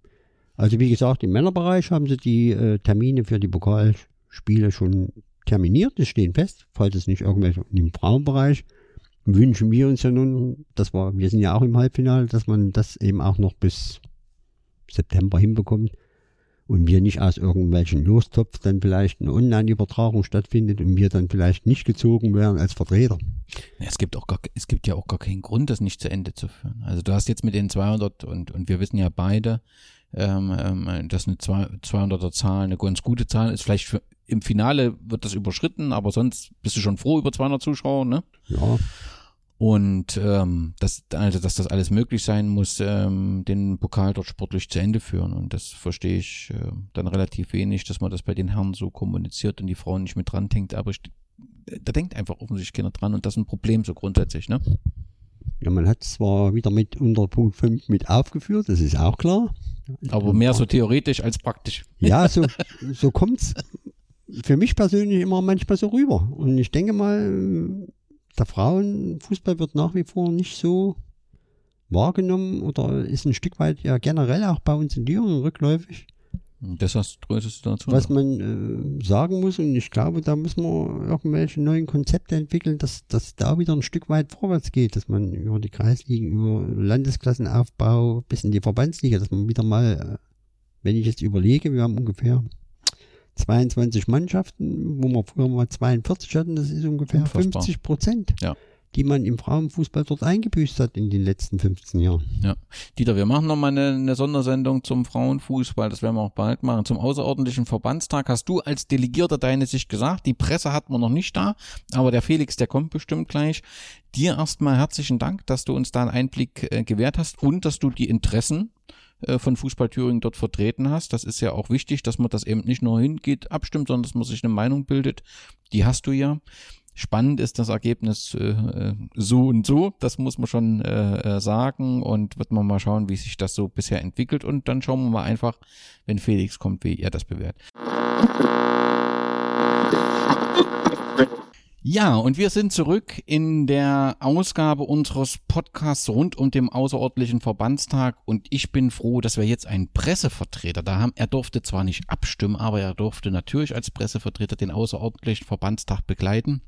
Also wie gesagt, im Männerbereich haben sie die äh, Termine für die Pokalspiele schon terminiert. Die stehen fest. Falls es nicht irgendwelche im Frauenbereich wünschen wir uns ja nun, dass wir, wir sind ja auch im Halbfinale, dass man das eben auch noch bis September hinbekommt und wir nicht aus irgendwelchen Lostopf dann vielleicht eine Online-Übertragung stattfindet und wir dann vielleicht nicht gezogen werden als Vertreter. Es gibt auch gar, es gibt ja auch gar keinen Grund, das nicht zu Ende zu führen. Also du hast jetzt mit den 200 und, und wir wissen ja beide, ähm, ähm, dass eine 200er Zahl eine ganz gute Zahl ist. Vielleicht für, im Finale wird das überschritten, aber sonst bist du schon froh über 200 Zuschauer, ne? Ja, Und ähm, dass, also, dass das alles möglich sein muss, ähm, den Pokal dort sportlich zu Ende führen. Und das verstehe ich äh, dann relativ wenig, dass man das bei den Herren so kommuniziert und die Frauen nicht mit dran denkt. Aber ich, da denkt einfach offensichtlich keiner dran und das ist ein Problem so grundsätzlich, ne? Ja, man hat zwar wieder mit unter Punkt 5 mit aufgeführt, das ist auch klar. Aber mehr so theoretisch als praktisch. Ja, so, so kommt's für mich persönlich immer manchmal so rüber. Und ich denke mal, der Frauenfußball wird nach wie vor nicht so wahrgenommen oder ist ein Stück weit ja generell auch bei uns in Thüringen rückläufig. Du dazu. Was man äh, sagen muss, und ich glaube, da müssen wir irgendwelche neuen Konzepte entwickeln, dass, dass da wieder ein Stück weit vorwärts geht, dass man über die Kreisligen, über Landesklassenaufbau bis in die Verbandsliga, dass man wieder mal, äh, wenn ich jetzt überlege, wir haben ungefähr 22 Mannschaften, wo wir früher mal 42 hatten, das ist ungefähr Unfassbar. 50 Prozent, Ja. die man im Frauenfußball dort eingebüßt hat in den letzten 15 Jahren. Ja. Dieter, wir machen nochmal eine, eine Sondersendung zum Frauenfußball, das werden wir auch bald machen. Zum außerordentlichen Verbandstag hast du als Delegierter deine Sicht gesagt. Die Presse hatten wir noch nicht da, aber der Felix, der kommt bestimmt gleich. Dir erstmal herzlichen Dank, dass du uns da einen Einblick äh, gewährt hast und dass du die Interessen von Fußball Thüringen dort vertreten hast. Das ist ja auch wichtig, dass man das eben nicht nur hingeht, abstimmt, sondern dass man sich eine Meinung bildet. Die hast du ja. Spannend ist das Ergebnis äh, äh, so und so, das muss man schon äh, äh, sagen und wird man mal schauen, wie sich das so bisher entwickelt und dann schauen wir mal einfach, wenn Felix kommt, wie er das bewertet. Ja, und wir sind zurück in der Ausgabe unseres Podcasts rund um den außerordentlichen Verbandstag und ich bin froh, dass wir jetzt einen Pressevertreter da haben. Er durfte zwar nicht abstimmen, aber er durfte natürlich als Pressevertreter den außerordentlichen Verbandstag begleiten.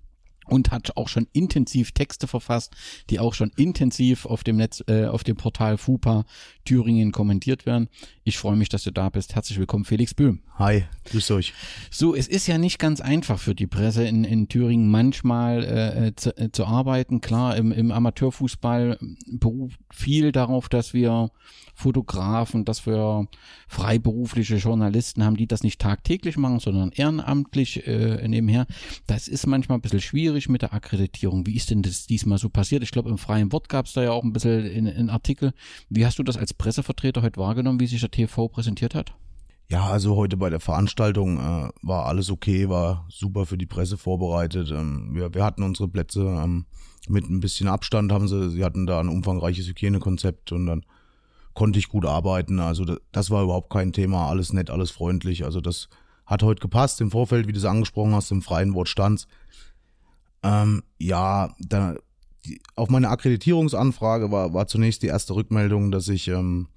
Und hat auch schon intensiv Texte verfasst, die auch schon intensiv auf dem Netz, äh, auf dem Portal FUPA Thüringen kommentiert werden. Ich freue mich, dass du da bist. Herzlich willkommen, Felix Böhm. Hi, grüß euch. So, es ist ja nicht ganz einfach für die Presse in, in Thüringen manchmal äh, äh zu, äh, zu arbeiten. Klar, im, im Amateurfußball beruht viel darauf, dass wir Fotografen, dass wir freiberufliche Journalisten haben, die das nicht tagtäglich machen, sondern ehrenamtlich äh, nebenher. Das ist manchmal ein bisschen schwierig mit der Akkreditierung. Wie ist denn das diesmal so passiert? Ich glaube, im freien Wort gab es da ja auch ein bisschen einen Artikel. Wie hast du das als Pressevertreter heute wahrgenommen, wie sich der TV präsentiert hat? Ja, also heute bei der Veranstaltung äh, war alles okay, war super für die Presse vorbereitet. Ähm, wir, wir hatten unsere Plätze ähm, mit ein bisschen Abstand, haben sie, sie hatten da ein umfangreiches Hygienekonzept und dann konnte ich gut arbeiten. Also das, das war überhaupt kein Thema, alles nett, alles freundlich. Also das hat heute gepasst im Vorfeld, wie du es angesprochen hast, im freien Wort stand's. Ähm, ja, da, die, auf meine Akkreditierungsanfrage war, war zunächst die erste Rückmeldung, dass ich ähm,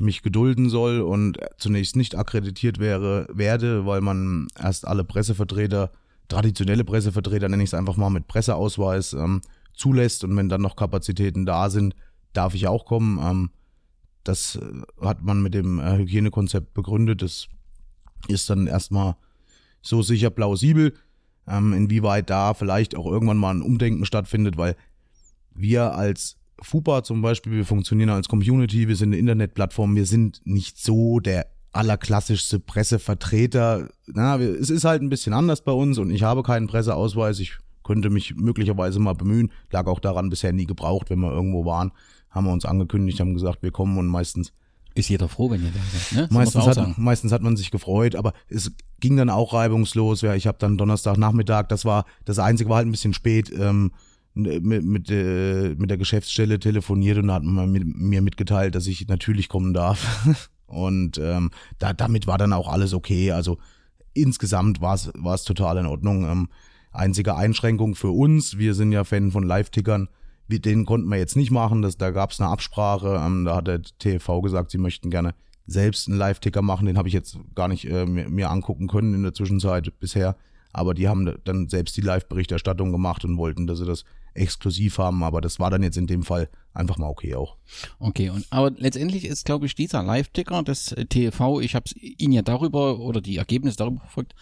mich gedulden soll und zunächst nicht akkreditiert wäre, werde, weil man erst alle Pressevertreter, traditionelle Pressevertreter, nenne ich es einfach mal mit Presseausweis, ähm, zulässt und wenn dann noch Kapazitäten da sind, darf ich auch kommen. Ähm, das äh, hat man mit dem äh, Hygienekonzept begründet. Das ist dann erstmal so sicher plausibel. Ähm, inwieweit da vielleicht auch irgendwann mal ein Umdenken stattfindet, weil wir als FUPA zum Beispiel, wir funktionieren als Community, wir sind eine Internetplattform, wir sind nicht so der allerklassischste Pressevertreter. Na, es ist halt ein bisschen anders bei uns und ich habe keinen Presseausweis. Ich könnte mich möglicherweise mal bemühen. Lag auch daran bisher nie gebraucht, wenn wir irgendwo waren haben wir uns angekündigt, haben gesagt, wir kommen und meistens ist jeder froh, wenn ihr da seid. Ne? Meistens, hat, meistens hat man sich gefreut, aber es ging dann auch reibungslos. Ja, ich habe dann Donnerstagnachmittag, das war das Einzige, war halt ein bisschen spät, ähm, mit, mit, äh, mit der Geschäftsstelle telefoniert und da hat man mir mitgeteilt, dass ich natürlich kommen darf. Und ähm, da, damit war dann auch alles okay. Also insgesamt war es total in Ordnung. Ähm, einzige Einschränkung für uns, wir sind ja Fan von Live-Tickern, den konnten wir jetzt nicht machen. Das, da gab es eine Absprache. Ähm, da hat der TV gesagt, sie möchten gerne selbst einen Live-Ticker machen. Den habe ich jetzt gar nicht äh, mir, mir, angucken können in der Zwischenzeit bisher. Aber die haben dann selbst die Live-Berichterstattung gemacht und wollten, dass sie das exklusiv haben. Aber das war dann jetzt in dem Fall einfach mal okay auch. Okay, und aber letztendlich ist, glaube ich, dieser Live-Ticker des äh, TV, ich habe ihn ja darüber oder die Ergebnisse darüber verfolgt,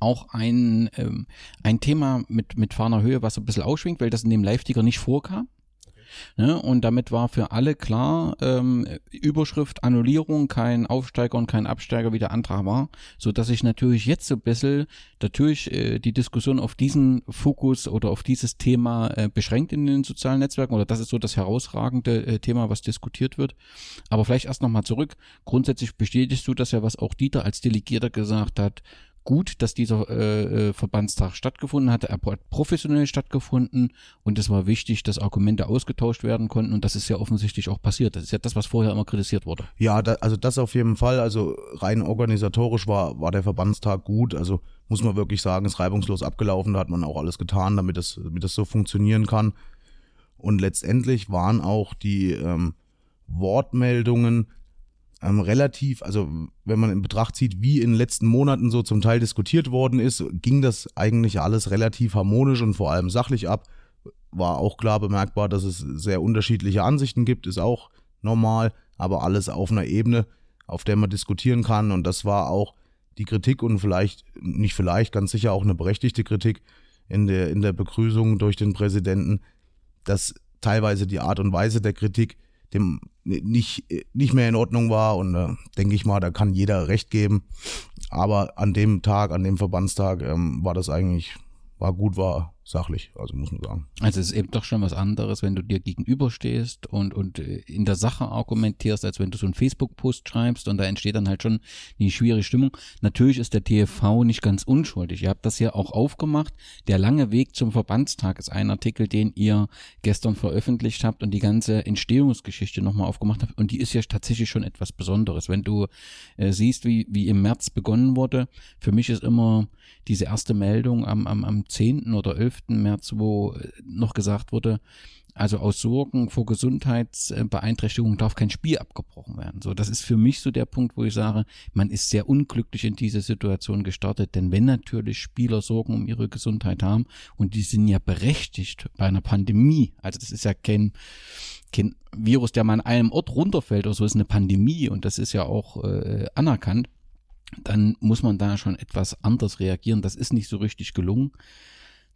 auch ein, ähm, ein Thema mit, mit fahner Höhe, was so ein bisschen ausschwingt, weil das in dem Live-Ticker nicht vorkam. Ne? Und damit war für alle klar, ähm, Überschrift Annullierung, kein Aufsteiger und kein Absteiger, wie der Antrag war, so dass sich natürlich jetzt so ein bisschen natürlich äh, die Diskussion auf diesen Fokus oder auf dieses Thema äh, beschränkt in den sozialen Netzwerken oder das ist so das herausragende äh, Thema, was diskutiert wird. Aber vielleicht erst nochmal zurück. Grundsätzlich bestätigst du das ja, was auch Dieter als Delegierter gesagt hat gut, dass dieser äh, äh, Verbandstag stattgefunden hatte. Er hat professionell stattgefunden und es war wichtig, dass Argumente ausgetauscht werden konnten und das ist ja offensichtlich auch passiert. Das ist ja das, was vorher immer kritisiert wurde. Ja, da, also das auf jeden Fall. Also rein organisatorisch war, war der Verbandstag gut. Also muss man wirklich sagen, ist reibungslos abgelaufen. Da hat man auch alles getan, damit das, damit das so funktionieren kann. Und letztendlich waren auch die ähm, Wortmeldungen ähm, relativ, also wenn man in Betracht zieht, wie in den letzten Monaten so zum Teil diskutiert worden ist, ging das eigentlich alles relativ harmonisch und vor allem sachlich ab. War auch klar bemerkbar, dass es sehr unterschiedliche Ansichten gibt, ist auch normal, aber alles auf einer Ebene, auf der man diskutieren kann. Und das war auch die Kritik und vielleicht, nicht vielleicht, ganz sicher auch eine berechtigte Kritik in der, in der Begrüßung durch den Präsidenten, dass teilweise die Art und Weise der Kritik dem nicht, nicht mehr in Ordnung war. Und äh, denke ich mal, da kann jeder recht geben. Aber an dem Tag, an dem Verbandstag, ähm, war das eigentlich, war gut, war sachlich, also muss man sagen. Also es ist eben doch schon was anderes, wenn du dir gegenüberstehst und, und äh, in der Sache argumentierst, als wenn du so einen Facebook-Post schreibst und da entsteht dann halt schon eine schwierige Stimmung. Natürlich ist der TFV nicht ganz unschuldig. Ihr habt das ja auch aufgemacht. Der lange Weg zum Verbandstag ist ein Artikel, den ihr gestern veröffentlicht habt und die ganze Entstehungsgeschichte nochmal aufgemacht habt. Und die ist ja tatsächlich schon etwas Besonderes. Wenn du äh, siehst, wie, wie im März begonnen wurde, für mich ist immer diese erste Meldung am, am, am 10. oder 11 11. März, wo äh, noch gesagt wurde, also aus Sorgen vor Gesundheitsbeeinträchtigungen darf kein Spiel abgebrochen werden. So, das ist für mich so der Punkt, wo ich sage, man ist sehr unglücklich in diese Situation gestartet, denn wenn natürlich Spieler Sorgen um ihre Gesundheit haben und die sind ja berechtigt bei einer Pandemie, also das ist ja kein, kein Virus, der mal an einem Ort runterfällt oder so, ist eine Pandemie und das ist ja auch äh, anerkannt, dann muss man da schon etwas anders reagieren. Das ist nicht so richtig gelungen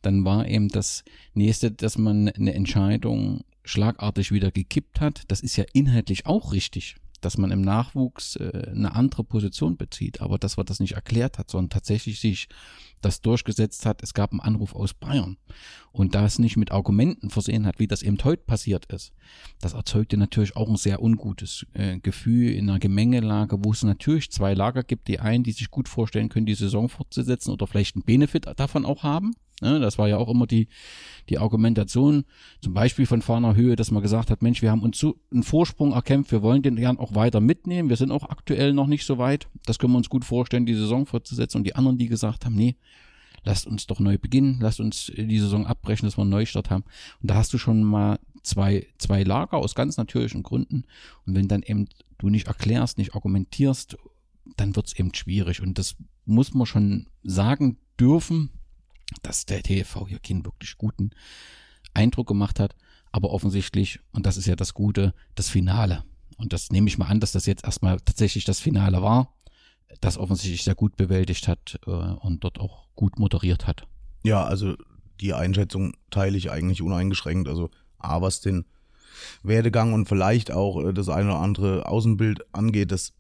dann war eben das nächste, dass man eine Entscheidung schlagartig wieder gekippt hat. Das ist ja inhaltlich auch richtig, dass man im Nachwuchs äh, eine andere Position bezieht, aber dass man das nicht erklärt hat, sondern tatsächlich sich das durchgesetzt hat. Es gab einen Anruf aus Bayern und da es nicht mit Argumenten versehen hat, wie das eben heute passiert ist, das erzeugte natürlich auch ein sehr ungutes äh, Gefühl in einer Gemengelage, wo es natürlich zwei Lager gibt, die einen, die sich gut vorstellen können, die Saison fortzusetzen oder vielleicht einen Benefit davon auch haben das war ja auch immer die, die Argumentation, zum Beispiel von Fahner Höhe, dass man gesagt hat, Mensch, wir haben uns so einen Vorsprung erkämpft, wir wollen den gern auch weiter mitnehmen, wir sind auch aktuell noch nicht so weit, das können wir uns gut vorstellen, die Saison fortzusetzen und die anderen, die gesagt haben, nee, lasst uns doch neu beginnen, lasst uns die Saison abbrechen, dass wir einen Neustart haben. Und da hast du schon mal zwei, zwei Lager aus ganz natürlichen Gründen. Und wenn dann eben du nicht erklärst, nicht argumentierst, dann wird's eben schwierig. Und das muss man schon sagen dürfen, dass der TV hier keinen wirklich guten Eindruck gemacht hat. Aber offensichtlich, und das ist ja das Gute, das Finale. Und das nehme ich mal an, dass das jetzt erstmal tatsächlich das Finale war, das offensichtlich sehr gut bewältigt hat äh, und dort auch gut moderiert hat. Ja, also die Einschätzung teile ich eigentlich uneingeschränkt. Also A, was den Werdegang und vielleicht auch äh, das eine oder andere Außenbild angeht, das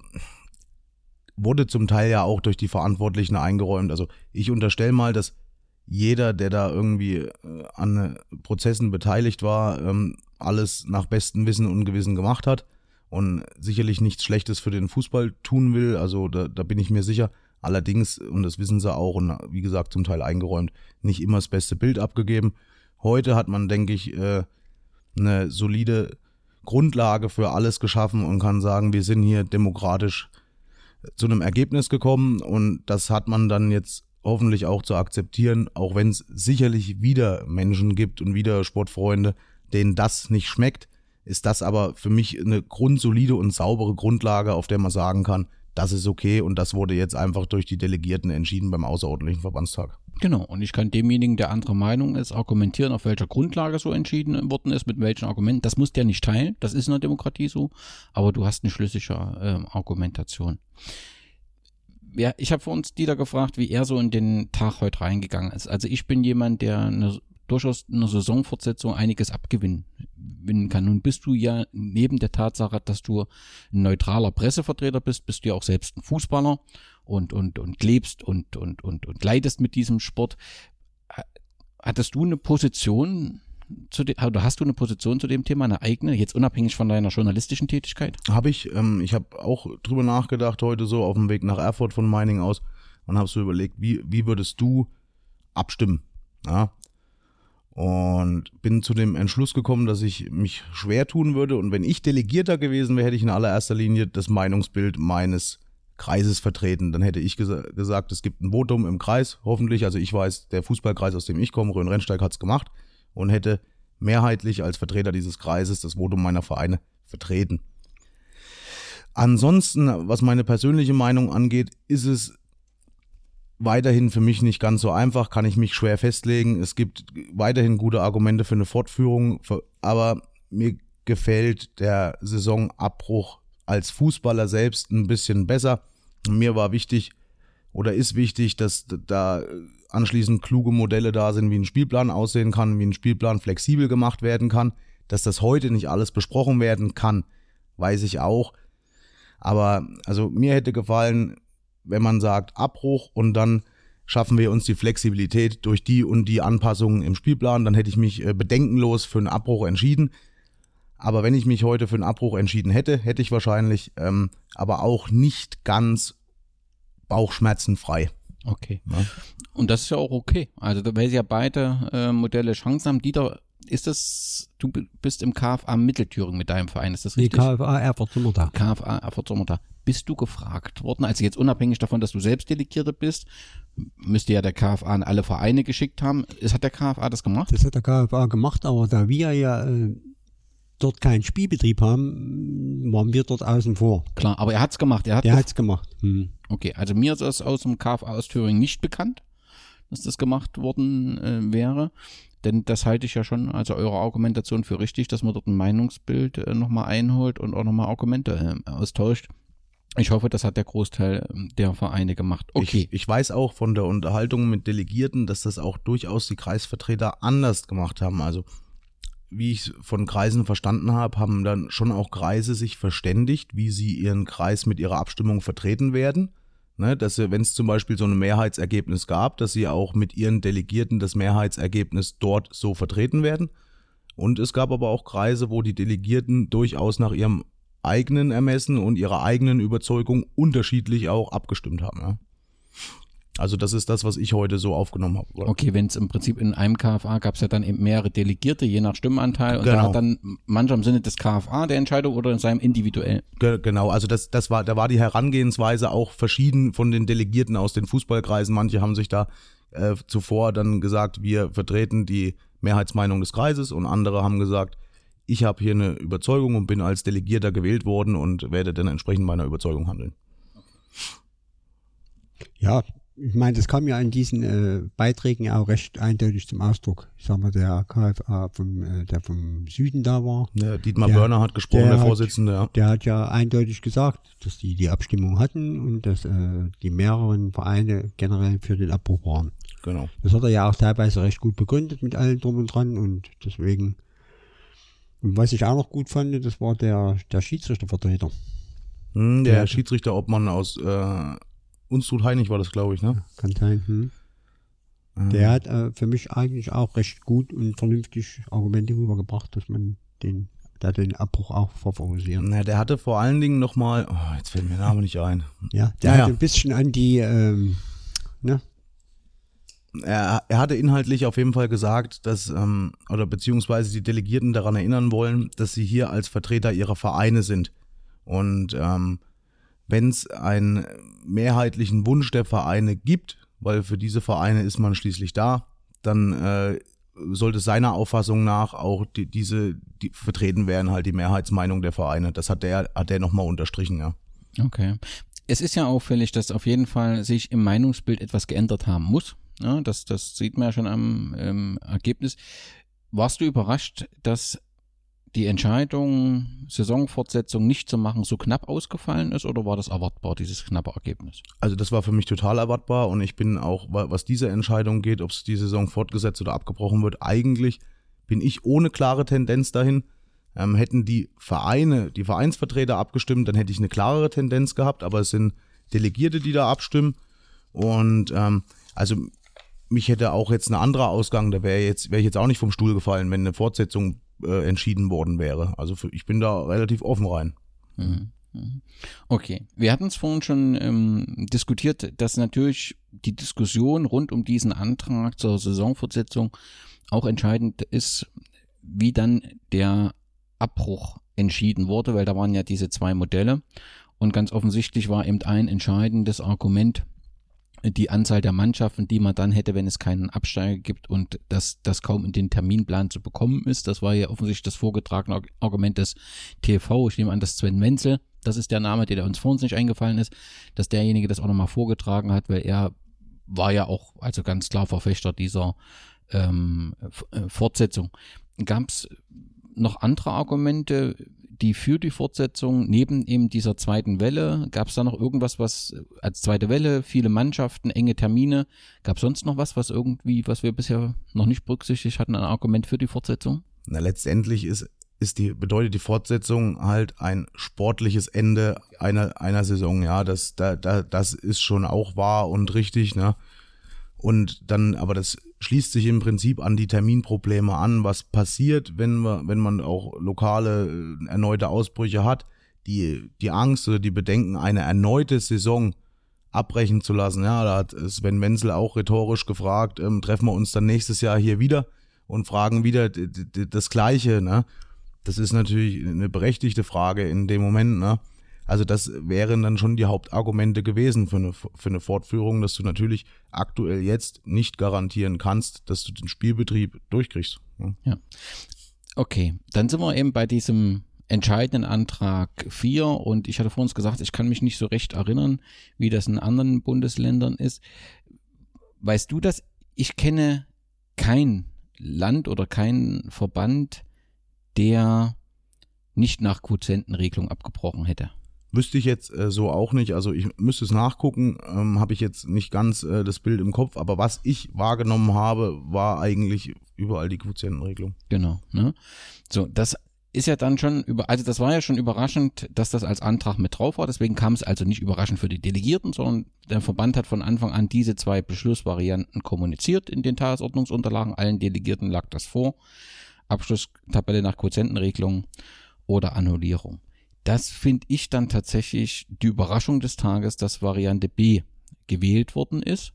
wurde zum Teil ja auch durch die Verantwortlichen eingeräumt. Also ich unterstelle mal, dass jeder, der da irgendwie äh, an Prozessen beteiligt war, ähm, alles nach bestem Wissen und Gewissen gemacht hat und sicherlich nichts Schlechtes für den Fußball tun will. Also da, da bin ich mir sicher. Allerdings, und das wissen sie auch, und wie gesagt, zum Teil eingeräumt, nicht immer das beste Bild abgegeben. Heute hat man, denke ich, äh, eine solide Grundlage für alles geschaffen und kann sagen, wir sind hier demokratisch zu einem Ergebnis gekommen und das hat man dann jetzt hoffentlich auch zu akzeptieren, auch wenn es sicherlich wieder Menschen gibt und wieder Sportfreunde, denen das nicht schmeckt, ist das aber für mich eine grundsolide und saubere Grundlage, auf der man sagen kann, das ist okay und das wurde jetzt einfach durch die Delegierten entschieden beim außerordentlichen Verbandstag. Genau, und ich kann demjenigen, der anderer Meinung ist, argumentieren, auf welcher Grundlage so entschieden worden ist, mit welchen Argumenten. Das muss der nicht teilen, das ist in der Demokratie so, aber du hast eine schlüssige äh, Argumentation ja, ich habe für uns Dieter gefragt, wie er so in den Tag heute reingegangen ist. Also ich bin jemand, der eine, durchaus eine Saisonfortsetzung einiges abgewinnen kann. Nun bist du ja neben der Tatsache, dass du ein neutraler Pressevertreter bist, bist du ja auch selbst ein Fußballer und, und, und lebst und, und, und, und leidest mit diesem Sport. Hattest du eine Position, zu dem, oder hast du eine Position zu dem Thema, eine eigene, jetzt unabhängig von deiner journalistischen Tätigkeit? Habe ich. Ähm, ich habe auch drüber nachgedacht heute so auf dem Weg nach Erfurt von Mining aus und habe so überlegt, wie, wie würdest du abstimmen? Ja? Und bin zu dem Entschluss gekommen, dass ich mich schwer tun würde. Und wenn ich Delegierter gewesen wäre, hätte ich in allererster Linie das Meinungsbild meines Kreises vertreten. Dann hätte ich gesa gesagt, es gibt ein Votum im Kreis, hoffentlich. Also ich weiß, der Fußballkreis, aus dem ich komme, Rhön-Rennsteig, hat es gemacht und hätte mehrheitlich als Vertreter dieses Kreises das Votum meiner Vereine vertreten. Ansonsten, was meine persönliche Meinung angeht, ist es weiterhin für mich nicht ganz so einfach, kann ich mich schwer festlegen. Es gibt weiterhin gute Argumente für eine Fortführung, aber mir gefällt der Saisonabbruch als Fußballer selbst ein bisschen besser. Mir war wichtig oder ist wichtig, dass da anschließend kluge Modelle da sind, wie ein Spielplan aussehen kann, wie ein Spielplan flexibel gemacht werden kann. Dass das heute nicht alles besprochen werden kann, weiß ich auch. Aber also mir hätte gefallen, wenn man sagt Abbruch und dann schaffen wir uns die Flexibilität durch die und die Anpassungen im Spielplan, dann hätte ich mich äh, bedenkenlos für einen Abbruch entschieden. Aber wenn ich mich heute für einen Abbruch entschieden hätte, hätte ich wahrscheinlich ähm, aber auch nicht ganz bauchschmerzenfrei. Okay. Ja. Und das ist ja auch okay. Also, weil sie ja beide äh, Modelle Chancen haben. Dieter, ist das, du bist im KFA Mitteltüringen mit deinem Verein, ist das richtig? Die KFA Erfurt Sommertag. KFA Erfurt Sommertag. Bist du gefragt worden, also jetzt unabhängig davon, dass du selbst Delegierter bist, müsste ja der KFA an alle Vereine geschickt haben. Ist, hat der KFA das gemacht? Das hat der KFA gemacht, aber da wir ja äh, dort keinen Spielbetrieb haben, waren wir dort außen vor. Klar, aber er hat's gemacht. Er hat hat's gemacht. Hm. Okay, also mir ist das aus dem KFA aus Thüringen nicht bekannt, dass das gemacht worden äh, wäre. Denn das halte ich ja schon, also eure Argumentation für richtig, dass man dort ein Meinungsbild äh, nochmal einholt und auch nochmal Argumente äh, austauscht. Ich hoffe, das hat der Großteil ähm, der Vereine gemacht. Okay. Ich, ich weiß auch von der Unterhaltung mit Delegierten, dass das auch durchaus die Kreisvertreter anders gemacht haben. Also wie ich von Kreisen verstanden habe, haben dann schon auch Kreise sich verständigt, wie sie ihren Kreis mit ihrer Abstimmung vertreten werden. Ne, dass sie, wenn es zum Beispiel so ein Mehrheitsergebnis gab, dass sie auch mit ihren Delegierten das Mehrheitsergebnis dort so vertreten werden. Und es gab aber auch Kreise, wo die Delegierten durchaus nach ihrem eigenen Ermessen und ihrer eigenen Überzeugung unterschiedlich auch abgestimmt haben. Ja. Also das ist das, was ich heute so aufgenommen habe. Okay, wenn es im Prinzip in einem KFA gab es ja dann eben mehrere Delegierte, je nach Stimmenanteil. Und da Genau. hat dann mancher im Sinne des KFA der Entscheidung oder in seinem individuell. Ge genau, also das, das war, da war die Herangehensweise auch verschieden von den Delegierten aus den Fußballkreisen. Manche haben sich da äh, zuvor dann gesagt, wir vertreten die Mehrheitsmeinung des Kreises und andere haben gesagt, ich habe hier eine Überzeugung und bin als Delegierter gewählt worden und werde dann entsprechend meiner Überzeugung handeln. Ja, ich meine, das kam ja in diesen äh, Beiträgen ja auch recht eindeutig zum Ausdruck. Ich sag mal, der KFA vom, äh, der vom Süden da war, Der Dietmar Der- Börner hat gesprochen, der, der hat- Vorsitzende. Ja. der hat ja eindeutig gesagt, dass die die Abstimmung hatten und dass äh, die mehreren Vereine generell für den Abbruch waren. Genau. Das hat er ja auch teilweise recht gut begründet mit allem drum und dran und deswegen. Und was ich auch noch gut fand, das war der, der Schiedsrichtervertreter. Hm, der Der- Schiedsrichter Obmann aus äh, Unstrut Heinig war das, glaube ich, ne? Kann sein. Hm. Der hat äh, für mich eigentlich auch recht gut und vernünftig Argumente rübergebracht, dass man den, da den Abbruch auch favorisieren. Na, der hatte vor allen Dingen nochmal, oh, jetzt fällt mir der Name nicht ein. Ja, der Ja, hat ein bisschen an die, ähm, ne, er, er hatte inhaltlich auf jeden Fall gesagt, dass, ähm, oder beziehungsweise die Delegierten daran erinnern wollen, dass sie hier als Vertreter ihrer Vereine sind. Und ähm, wenn es einen mehrheitlichen Wunsch der Vereine gibt, weil für diese Vereine ist man schließlich da, dann äh, sollte seiner Auffassung nach auch die, diese die vertreten werden, halt die Mehrheitsmeinung der Vereine. Das hat der, hat der nochmal unterstrichen, ja. Okay. Es ist ja auffällig, dass auf jeden Fall sich im Meinungsbild etwas geändert haben muss. Ja, das, das sieht man ja schon am ähm, Ergebnis. Warst du überrascht, dass die Entscheidung, Saisonfortsetzung nicht zu machen, so knapp ausgefallen ist oder war das erwartbar, dieses knappe Ergebnis? Also das war für mich total erwartbar und ich bin auch, wa- was diese Entscheidung geht, ob es die Saison fortgesetzt oder abgebrochen wird, eigentlich bin ich ohne klare Tendenz dahin. Ähm, hätten die Vereine, die Vereinsvertreter abgestimmt, dann hätte ich eine klarere Tendenz gehabt, aber es sind Delegierte, die da abstimmen. Und ähm, also mich hätte auch jetzt ein anderer Ausgang, da wäre jetzt, wäre ich jetzt auch nicht vom Stuhl gefallen, wenn eine Fortsetzung äh, entschieden worden wäre. Also für, ich bin da relativ offen rein. Mhm. Mhm. Okay, wir hatten es vorhin schon ähm, diskutiert, dass natürlich die Diskussion rund um diesen Antrag zur Saisonfortsetzung auch entscheidend ist, wie dann der Abbruch entschieden wurde, weil da waren ja diese zwei Modelle und ganz offensichtlich war eben ein entscheidendes Argument die Anzahl der Mannschaften, die man dann hätte, wenn es keinen Absteiger gibt und dass das kaum in den Terminplan zu bekommen ist. Das war ja offensichtlich das vorgetragene Arg- Argument des TV. Ich nehme an, dass Sven Menzel, das ist der Name, der uns vor uns nicht eingefallen ist, dass derjenige das auch nochmal vorgetragen hat, weil er war ja auch also ganz klar Verfechter dieser ähm, äh, Fortsetzung. Gab es noch andere Argumente, die für die Fortsetzung neben eben dieser zweiten Welle, gab es da noch irgendwas, was als zweite Welle, viele Mannschaften, enge Termine, gab es sonst noch was, was irgendwie, was wir bisher noch nicht berücksichtigt hatten, ein Argument für die Fortsetzung? Na, letztendlich ist, ist die, bedeutet die Fortsetzung halt ein sportliches Ende einer, einer Saison, ja. Das, da, da, das ist schon auch wahr und richtig, ne? Und dann, aber das schließt sich im Prinzip an die Terminprobleme an, was passiert, wenn man, wenn man auch lokale äh, erneute Ausbrüche hat. Die, die Angst oder die Bedenken, eine erneute Saison abbrechen zu lassen. Ja, da hat Sven Wenzel auch rhetorisch gefragt, ähm, treffen wir uns dann nächstes Jahr hier wieder und fragen wieder das Gleiche. Ne? Das ist natürlich eine berechtigte Frage in dem Moment. Ne? Also das wären dann schon die Hauptargumente gewesen für eine, für eine Fortführung, dass du natürlich aktuell jetzt nicht garantieren kannst, dass du den Spielbetrieb durchkriegst. Ja. Ja. Okay, dann sind wir eben bei diesem entscheidenden Antrag 4 und ich hatte vor uns gesagt, ich kann mich nicht so recht erinnern, wie das in anderen Bundesländern ist. Weißt du das? Ich kenne kein Land oder keinen Verband, der nicht nach Quotientenregelung abgebrochen hätte. Wüsste ich jetzt äh, so auch nicht. Also ich müsste es nachgucken, ähm, habe ich jetzt nicht ganz äh, das Bild im Kopf, aber was ich wahrgenommen habe, war eigentlich überall die Quotientenregelung. Genau. Ne? So, das ist ja dann schon über, also das war ja schon überraschend, dass das als Antrag mit drauf war. Deswegen kam es also nicht überraschend für die Delegierten, sondern der Verband hat von Anfang an diese zwei Beschlussvarianten kommuniziert in den Tagesordnungsunterlagen. Allen Delegierten lag das vor. Abschlusstabelle nach Quotientenregelung oder Annullierung. Das finde ich dann tatsächlich die Überraschung des Tages, dass Variante B gewählt worden ist,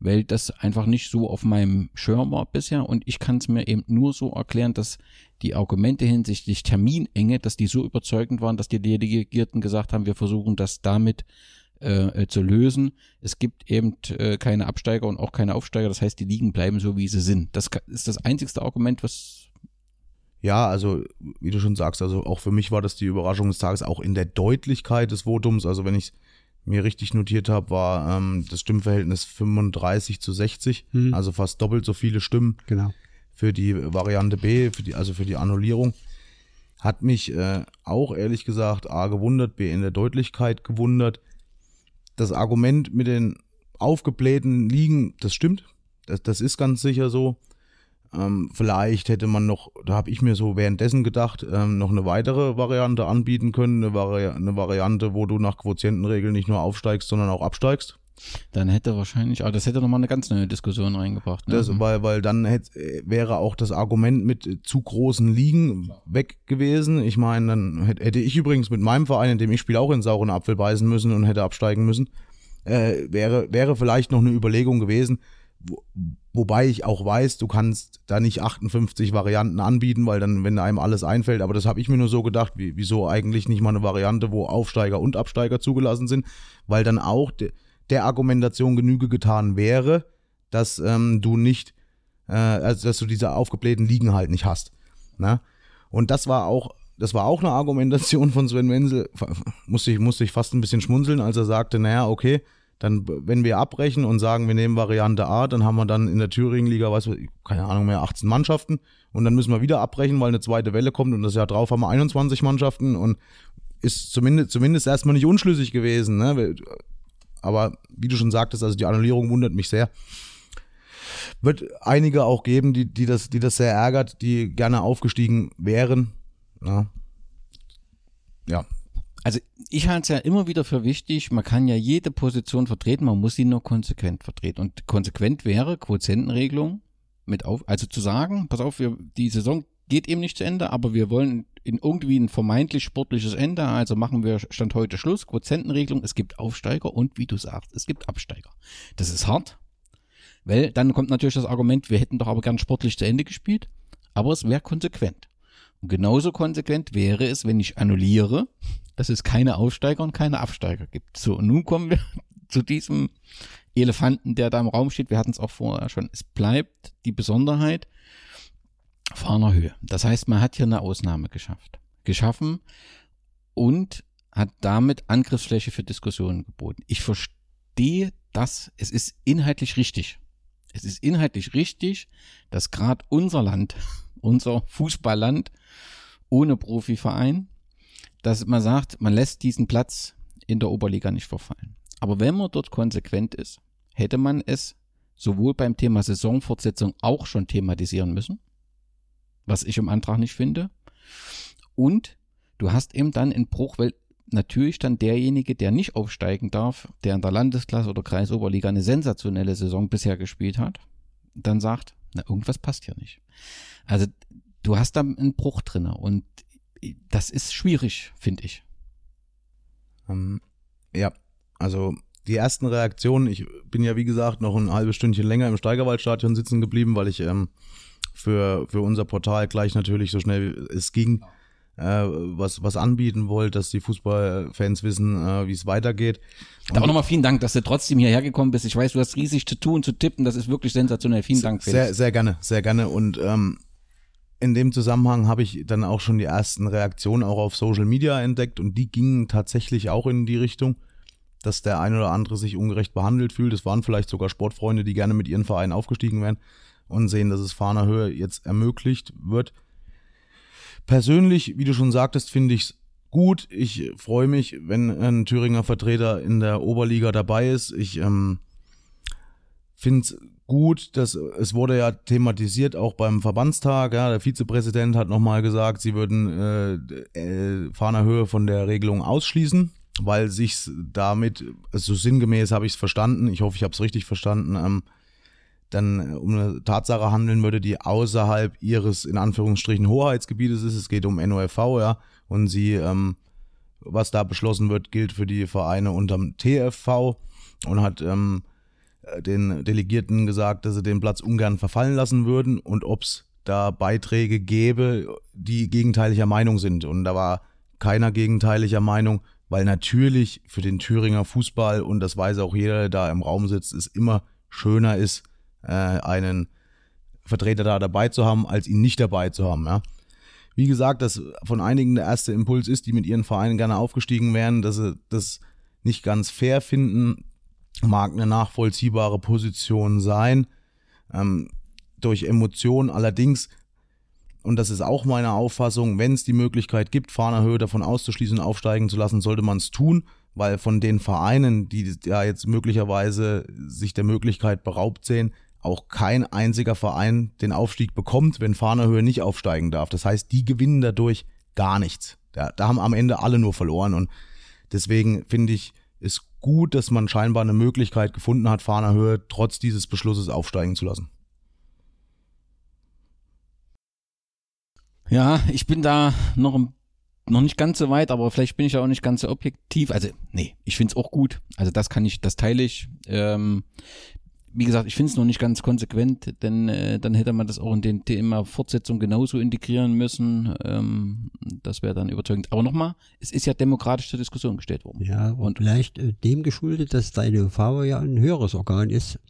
weil das einfach nicht so auf meinem Schirm war bisher und ich kann es mir eben nur so erklären, dass die Argumente hinsichtlich Terminenge, dass die so überzeugend waren, dass die Delegierten gesagt haben, wir versuchen das damit äh, zu lösen. Es gibt eben äh, keine Absteiger und auch keine Aufsteiger, das heißt, die Ligen bleiben so, wie sie sind. Das ist das einzigste Argument, was Ja, also wie du schon sagst, also auch für mich war das die Überraschung des Tages, auch in der Deutlichkeit des Votums. Also wenn ich mir richtig notiert habe, war ähm, das Stimmverhältnis 35 zu 60, Mhm. also fast doppelt so viele Stimmen Genau. für die Variante B, für die, also für die Annullierung. Hat mich äh, auch ehrlich gesagt A gewundert, B in der Deutlichkeit gewundert. Das Argument mit den aufgeblähten Ligen, das stimmt. Das, das ist ganz sicher so. Ähm, vielleicht hätte man noch, da habe ich mir so währenddessen gedacht, ähm, noch eine weitere Variante anbieten können. Eine, Vari eine Variante, wo du nach Quotientenregeln nicht nur aufsteigst, sondern auch absteigst. dann hätte wahrscheinlich, aber das hätte nochmal eine ganz neue Diskussion reingebracht. Ne? Das, weil, weil dann hätt, äh, wäre auch das Argument mit äh, zu großen Ligen weg gewesen. Ich meine, dann hätt- hätte ich übrigens mit meinem Verein, in dem ich spiele, auch in sauren Apfel beißen müssen und hätte absteigen müssen. Äh, wäre, wäre vielleicht noch eine Überlegung gewesen. Wo, wobei ich auch weiß, du kannst da nicht 58 Varianten anbieten, weil dann, wenn einem alles einfällt, aber das habe ich mir nur so gedacht, wie, wieso eigentlich nicht mal eine Variante, wo Aufsteiger und Absteiger zugelassen sind, weil dann auch de, der Argumentation Genüge getan wäre, dass ähm, du nicht, äh, also dass du diese aufgeblähten Ligen halt nicht hast. Ne? Und das war auch, das war auch eine Argumentation von Sven Wenzel, musste ich, musste ich fast ein bisschen schmunzeln, als er sagte, naja, okay, dann, wenn wir abbrechen und sagen, wir nehmen Variante A, dann haben wir dann in der Thüringen-Liga, weiß ich, keine Ahnung mehr, 18 Mannschaften und dann müssen wir wieder abbrechen, weil eine zweite Welle kommt und das Jahr drauf haben wir 21 Mannschaften und ist zumindest, zumindest erstmal nicht unschlüssig gewesen, ne? Aber wie du schon sagtest, also die Annullierung wundert mich sehr. Wird einige auch geben, die, die, das, die das sehr ärgert, die gerne aufgestiegen wären. Ja. ja. Also ich halte es ja immer wieder für wichtig, man kann ja jede Position vertreten, man muss sie nur konsequent vertreten. Und konsequent wäre Quotientenregelung mit auf, also zu sagen, pass auf, wir, die Saison geht eben nicht zu Ende, aber wir wollen in irgendwie ein vermeintlich sportliches Ende, also machen wir Stand heute Schluss, Quotientenregelung, es gibt Aufsteiger und wie du sagst, es gibt Absteiger. Das ist hart, weil dann kommt natürlich das Argument, wir hätten doch aber gern sportlich zu Ende gespielt, aber es wäre konsequent. Und genauso konsequent wäre es, wenn ich annulliere, dass es keine Aufsteiger und keine Absteiger gibt. So, und nun kommen wir zu diesem Elefanten, der da im Raum steht. Wir hatten es auch vorher schon. Es bleibt die Besonderheit fahrener Höhe. Das heißt, man hat hier eine Ausnahme geschafft, geschaffen und hat damit Angriffsfläche für Diskussionen geboten. Ich verstehe das. Es ist inhaltlich richtig. Es ist inhaltlich richtig, dass gerade unser Land, unser Fußballland ohne Profiverein, dass man sagt, man lässt diesen Platz in der Oberliga nicht verfallen. Aber wenn man dort konsequent ist, hätte man es sowohl beim Thema Saisonfortsetzung auch schon thematisieren müssen, was ich im Antrag nicht finde. Und du hast eben dann einen Bruch, weil natürlich dann derjenige, der nicht aufsteigen darf, der in der Landesklasse oder Kreisoberliga eine sensationelle Saison bisher gespielt hat, dann sagt, na, irgendwas passt hier nicht. Also du hast da einen Bruch drinne und das ist schwierig, finde ich. Ähm, ja, also die ersten Reaktionen, ich bin ja wie gesagt noch ein halbes Stündchen länger im Steigerwaldstadion sitzen geblieben, weil ich ähm, für, für unser Portal gleich natürlich so schnell es ging äh, was, was anbieten wollt, dass die Fußballfans wissen, äh, wie es weitergeht. Da auch nochmal vielen Dank, dass du trotzdem hierher gekommen bist. Ich weiß, du hast riesig zu tun, zu tippen. Das ist wirklich sensationell. Vielen Dank, Felix. Sehr, sehr gerne, sehr gerne. Und ähm, in dem Zusammenhang habe ich dann auch schon die ersten Reaktionen auch auf Social Media entdeckt und die gingen tatsächlich auch in die Richtung, dass der ein oder andere sich ungerecht behandelt fühlt. Es waren vielleicht sogar Sportfreunde, die gerne mit ihren Vereinen aufgestiegen wären und sehen, dass es Fahner Höhe jetzt ermöglicht wird. Persönlich, wie du schon sagtest, finde ich es gut. Ich freue mich, wenn ein Thüringer Vertreter in der Oberliga dabei ist. Ich ähm, finde es gut, dass es wurde ja thematisiert auch beim Verbandstag. Ja, der Vizepräsident hat nochmal gesagt, sie würden äh, äh, Fahner Höhe von der Regelung ausschließen, weil sich damit, so sinngemäß habe ich es verstanden, ich hoffe, ich habe es richtig verstanden, ähm, dann um eine Tatsache handeln würde, die außerhalb ihres in Anführungsstrichen Hoheitsgebietes ist. Es geht um NOFV, ja, und sie, ähm, was da beschlossen wird, gilt für die Vereine unterm TFV und hat ähm, den Delegierten gesagt, dass sie den Platz ungern verfallen lassen würden und ob es da Beiträge gäbe, die gegenteiliger Meinung sind. Und da war keiner gegenteiliger Meinung, weil natürlich für den Thüringer Fußball, und das weiß auch jeder, der da im Raum sitzt, es immer schöner ist, äh, einen Vertreter da dabei zu haben, als ihn nicht dabei zu haben. Ja. Wie gesagt, dass von einigen der erste Impuls ist, die mit ihren Vereinen gerne aufgestiegen wären, dass sie das nicht ganz fair finden, mag eine nachvollziehbare Position sein, ähm, durch Emotionen. Allerdings, und das ist auch meine Auffassung, wenn es die Möglichkeit gibt, Fahnerhöhe davon auszuschließen, aufsteigen zu lassen, sollte man es tun, weil von den Vereinen, die ja jetzt möglicherweise sich der Möglichkeit beraubt sehen, auch kein einziger Verein den Aufstieg bekommt, wenn Fahnerhöhe nicht aufsteigen darf. Das heißt, die gewinnen dadurch gar nichts. Da, da haben am Ende alle nur verloren und deswegen finde ich, ist gut, dass man scheinbar eine Möglichkeit gefunden hat, Fahnerhöhe trotz dieses Beschlusses aufsteigen zu lassen. Ja, ich bin da noch, noch nicht ganz so weit, aber vielleicht bin ich ja auch nicht ganz so objektiv. Also, nee, ich finde es auch gut. Also das kann ich, das teile ich. Ähm, wie gesagt, ich finde es noch nicht ganz konsequent, denn äh, dann hätte man das auch in den Thema Fortsetzung genauso integrieren müssen. Ähm, das wäre dann überzeugend. Aber nochmal, es ist ja demokratisch zur Diskussion gestellt worden. Ja, und vielleicht äh, dem geschuldet, dass deine UV ja ein höheres Organ ist.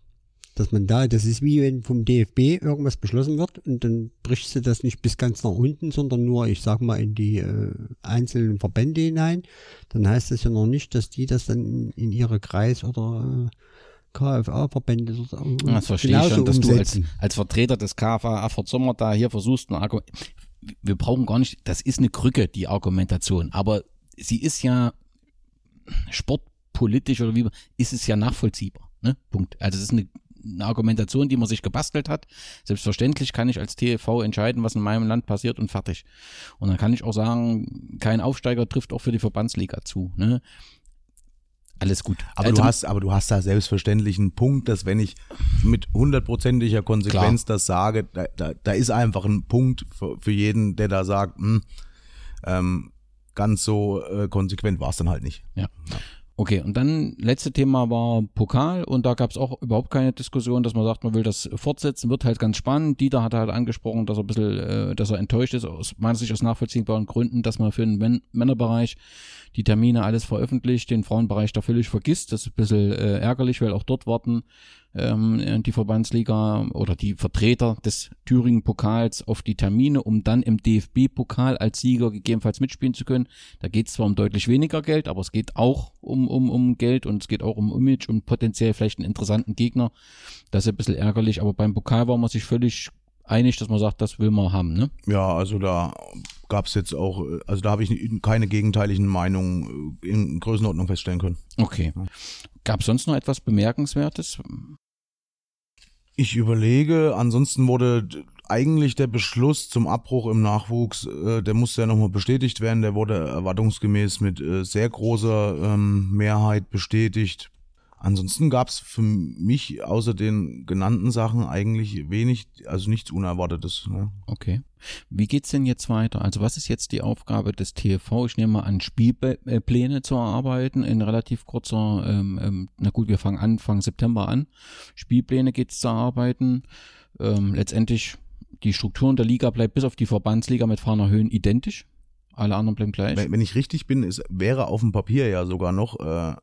Dass man da, das ist wie wenn vom DFB irgendwas beschlossen wird und dann brichst du das nicht bis ganz nach unten, sondern nur, ich sag mal, in die äh, einzelnen Verbände hinein. Dann heißt das ja noch nicht, dass die das dann in, in ihre Kreis oder äh, KFA-Verbände das verstehe ich schon, dass umsetzen. du als, als Vertreter des KFA Erfurt Sommer da hier versuchst, Argument. Wir brauchen gar nicht, das ist eine Krücke, die Argumentation, aber sie ist ja sportpolitisch oder wie, ist es ja nachvollziehbar. Ne? Punkt. Also es ist eine, eine Argumentation, die man sich gebastelt hat. Selbstverständlich kann ich als TV entscheiden, was in meinem Land passiert und fertig. Und dann kann ich auch sagen, kein Aufsteiger trifft auch für die Verbandsliga zu. Ne? Alles gut. Aber also, du hast, aber du hast da selbstverständlich einen Punkt, dass wenn ich mit hundertprozentiger Konsequenz klar. das sage, da, da, da ist einfach ein Punkt für, für jeden, der da sagt, mh, hm, ähm, ganz so äh, konsequent war es dann halt nicht. Ja. ja. Okay, und dann letzte Thema war Pokal und da gab es auch überhaupt keine Diskussion, dass man sagt, man will das fortsetzen, wird halt ganz spannend. Dieter hat halt angesprochen, dass er ein bisschen, äh, dass er enttäuscht ist, aus meiner Sicht aus nachvollziehbaren Gründen, dass man für den Männerbereich die Termine alles veröffentlicht, den Frauenbereich da völlig vergisst. Das ist ein bisschen äh, ärgerlich, weil auch dort warten ähm, die Verbandsliga oder die Vertreter des Thüringen-Pokals auf die Termine, um dann im DFB-Pokal als Sieger gegebenenfalls mitspielen zu können. Da geht es zwar um deutlich weniger Geld, aber es geht auch um, um, um Geld und es geht auch um Image und potenziell vielleicht einen interessanten Gegner. Das ist ein bisschen ärgerlich, aber beim Pokal war man sich völlig einig, dass man sagt, das will man haben, ne? Ja, also da gab es jetzt auch, also da habe ich keine gegenteiligen Meinungen in Größenordnung feststellen können. Okay. Gab es sonst noch etwas Bemerkenswertes? Ich überlege, ansonsten wurde eigentlich der Beschluss zum Abbruch im Nachwuchs, äh, der musste ja nochmal bestätigt werden, der wurde erwartungsgemäß mit äh, sehr großer ähm, Mehrheit bestätigt. Ansonsten gab es für mich außer den genannten Sachen eigentlich wenig, also nichts Unerwartetes. Ne? Okay. Wie geht's denn jetzt weiter? Also was ist jetzt die Aufgabe des TV? Ich nehme mal an, Spielpläne zu erarbeiten in relativ kurzer, ähm, ähm, na gut, wir fangen Anfang September an. Spielpläne geht's zu erarbeiten. Ähm, letztendlich die Strukturen der Liga bleibt bis auf die Verbandsliga mit Fahner Höhen identisch. Alle anderen bleiben gleich. Wenn, wenn ich richtig bin, ist, wäre auf dem Papier ja sogar noch äh,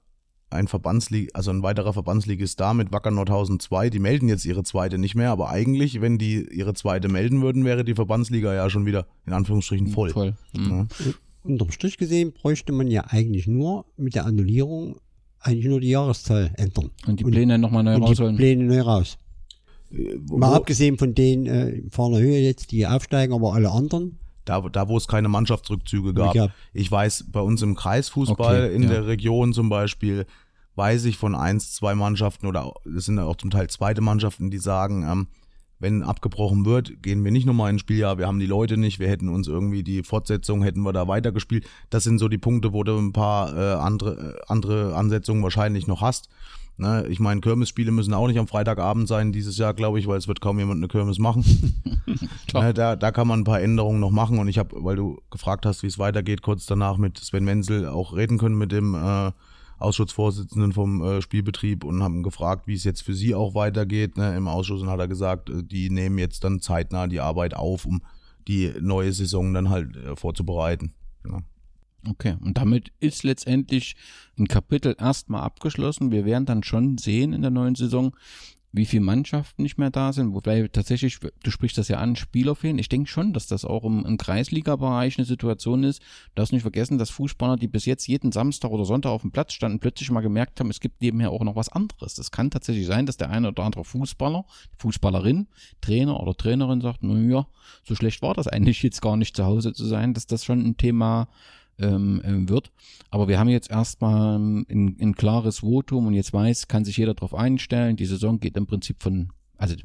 ein Verbandslig, also ein weiterer Verbandsligist da mit Wacker Nordhausen 2. Die melden jetzt ihre zweite nicht mehr, aber eigentlich, wenn die ihre zweite melden würden, wäre die Verbandsliga ja schon wieder in Anführungsstrichen voll. Voll. Mhm. Ja. Unterm Strich gesehen bräuchte man ja eigentlich nur mit der Annullierung eigentlich nur die Jahreszahl ändern. Und die Pläne nochmal neu und die rausholen. Pläne neu raus. Äh, Wo, Mal abgesehen von denen äh, in fahrer Höhe jetzt, die aufsteigen, aber alle anderen. Da, da, wo es keine Mannschaftsrückzüge gab. Ja. Ich weiß, bei uns im Kreisfußball Okay, in ja. der Region zum Beispiel, weiß ich von eins, zwei Mannschaften oder es sind auch zum Teil zweite Mannschaften, die sagen, ähm, wenn abgebrochen wird, gehen wir nicht nochmal ins Spieljahr, wir haben die Leute nicht, wir hätten uns irgendwie die Fortsetzung, hätten wir da weitergespielt. Das sind so die Punkte, wo du ein paar äh, andere, äh, andere Ansetzungen wahrscheinlich noch hast. Ne, ich meine, Kirmesspiele müssen auch nicht am Freitagabend sein dieses Jahr, glaube ich, weil es wird kaum jemand eine Kirmes machen. Ne, da, da kann man ein paar Änderungen noch machen und ich habe, weil du gefragt hast, wie es weitergeht, kurz danach mit Sven Menzel auch reden können mit dem äh, Ausschussvorsitzenden vom äh, Spielbetrieb und haben gefragt, wie es jetzt für sie auch weitergeht. Ne, Im Ausschuss und hat er gesagt, äh, die nehmen jetzt dann zeitnah die Arbeit auf, um die neue Saison dann halt äh, vorzubereiten. Ja. Okay, und damit ist letztendlich ein Kapitel erstmal abgeschlossen. Wir werden dann schon sehen in der neuen Saison, wie viele Mannschaften nicht mehr da sind. Wobei tatsächlich, du sprichst das ja an, Spieler fehlen. Ich denke schon, dass das auch im, im Kreisliga-Bereich eine Situation ist. Du darfst nicht vergessen, dass Fußballer, die bis jetzt jeden Samstag oder Sonntag auf dem Platz standen, plötzlich mal gemerkt haben, es gibt nebenher auch noch was anderes. Das kann tatsächlich sein, dass der eine oder andere Fußballer, Fußballerin, Trainer oder Trainerin sagt, naja, so schlecht war das eigentlich jetzt gar nicht zu Hause zu sein, dass das schon ein Thema ähm, ähm, wird. Aber wir haben jetzt erstmal ein, ein klares Votum und jetzt weiß, kann sich jeder darauf einstellen. Die Saison geht im Prinzip von, also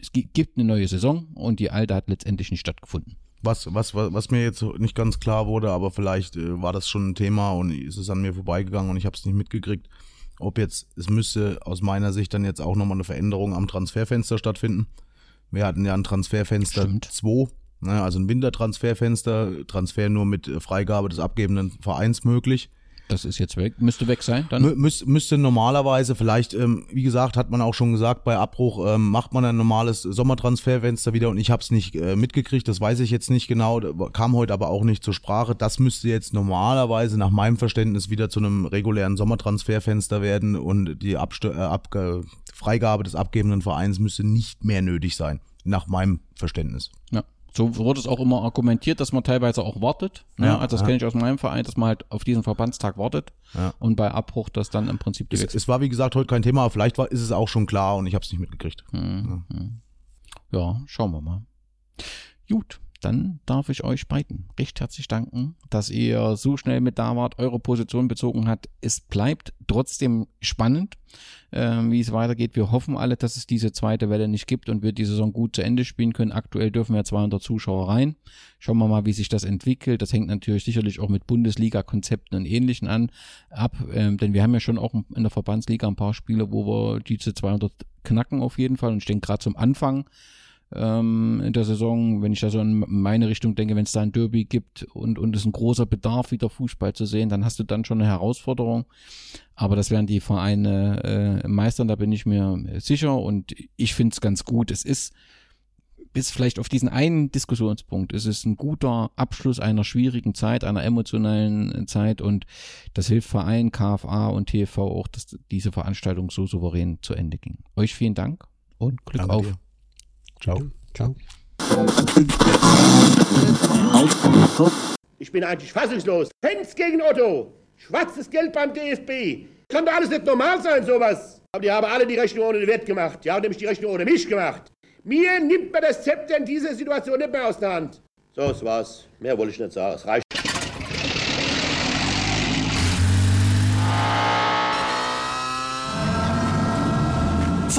es gi- gibt eine neue Saison und die alte hat letztendlich nicht stattgefunden. Was, was, was, was mir jetzt nicht ganz klar wurde, aber vielleicht äh, war das schon ein Thema und ist es an mir vorbeigegangen und ich habe es nicht mitgekriegt. Ob jetzt, es müsste aus meiner Sicht dann jetzt auch nochmal eine Veränderung am Transferfenster stattfinden. Wir hatten ja ein Transferfenster Stimmt. 2, ne, also ein Wintertransferfenster, Transfer nur mit äh, Freigabe des abgebenden Vereins möglich. Das ist jetzt weg, müsste weg sein dann. Mü müß, müsste normalerweise vielleicht, ähm, wie gesagt, hat man auch schon gesagt, bei Abbruch ähm, macht man ein normales Sommertransferfenster wieder und ich habe es nicht äh, mitgekriegt, das weiß ich jetzt nicht genau, kam heute aber auch nicht zur Sprache. Das müsste jetzt normalerweise nach meinem Verständnis wieder zu einem regulären Sommertransferfenster werden und die Abst äh, Freigabe des abgebenden Vereins müsste nicht mehr nötig sein, nach meinem Verständnis. Ja. So wurde es auch immer argumentiert, dass man teilweise auch wartet. Ne? Ja, also das ja. kenne ich aus meinem Verein, dass man halt auf diesen Verbandstag wartet Ja. und bei Abbruch das dann im Prinzip die Es, es war wie gesagt heute kein Thema, aber vielleicht war, ist es auch schon klar und ich habe es nicht mitgekriegt. Ja, schauen wir mal. Gut, dann darf ich euch beiden recht herzlich danken, dass ihr so schnell mit da wart, eure Position bezogen hat. Es bleibt trotzdem spannend, ähm, wie es weitergeht. Wir hoffen alle, dass es diese zweite Welle nicht gibt und wir die Saison gut zu Ende spielen können. Aktuell dürfen wir 200 Zuschauer rein. Schauen wir mal, wie sich das entwickelt. Das hängt natürlich sicherlich auch mit Bundesliga-Konzepten und Ähnlichen an ab, ähm, denn wir haben ja schon auch in der Verbandsliga ein paar Spiele, wo wir diese 200 knacken auf jeden Fall. Und denke gerade zum Anfang ähm, in der Saison, wenn ich da so in meine Richtung denke, wenn es da ein Derby gibt und, und es ein großer Bedarf, wieder Fußball zu sehen, dann hast du dann schon eine Herausforderung. Aber das werden die Vereine äh, meistern, da bin ich mir sicher und ich finde es ganz gut. Es ist bis vielleicht auf diesen einen Diskussionspunkt. Es ist ein guter Abschluss einer schwierigen Zeit, einer emotionalen Zeit und das hilft Verein, KFA und TV auch, dass diese Veranstaltung so souverän zu Ende ging. Euch vielen Dank und Glück Danke auf. dir. Ciao. Ciao. Ich bin eigentlich fassungslos. Fans gegen Otto. Schwarzes Geld beim DFB. Kann doch alles nicht normal sein, sowas. Aber die haben alle die Rechnung ohne den Wert gemacht. Die haben nämlich die Rechnung ohne mich gemacht. Mir nimmt man das Zepter in dieser Situation nicht mehr aus der Hand. So, das war's. Mehr wollte ich nicht sagen. Es reicht.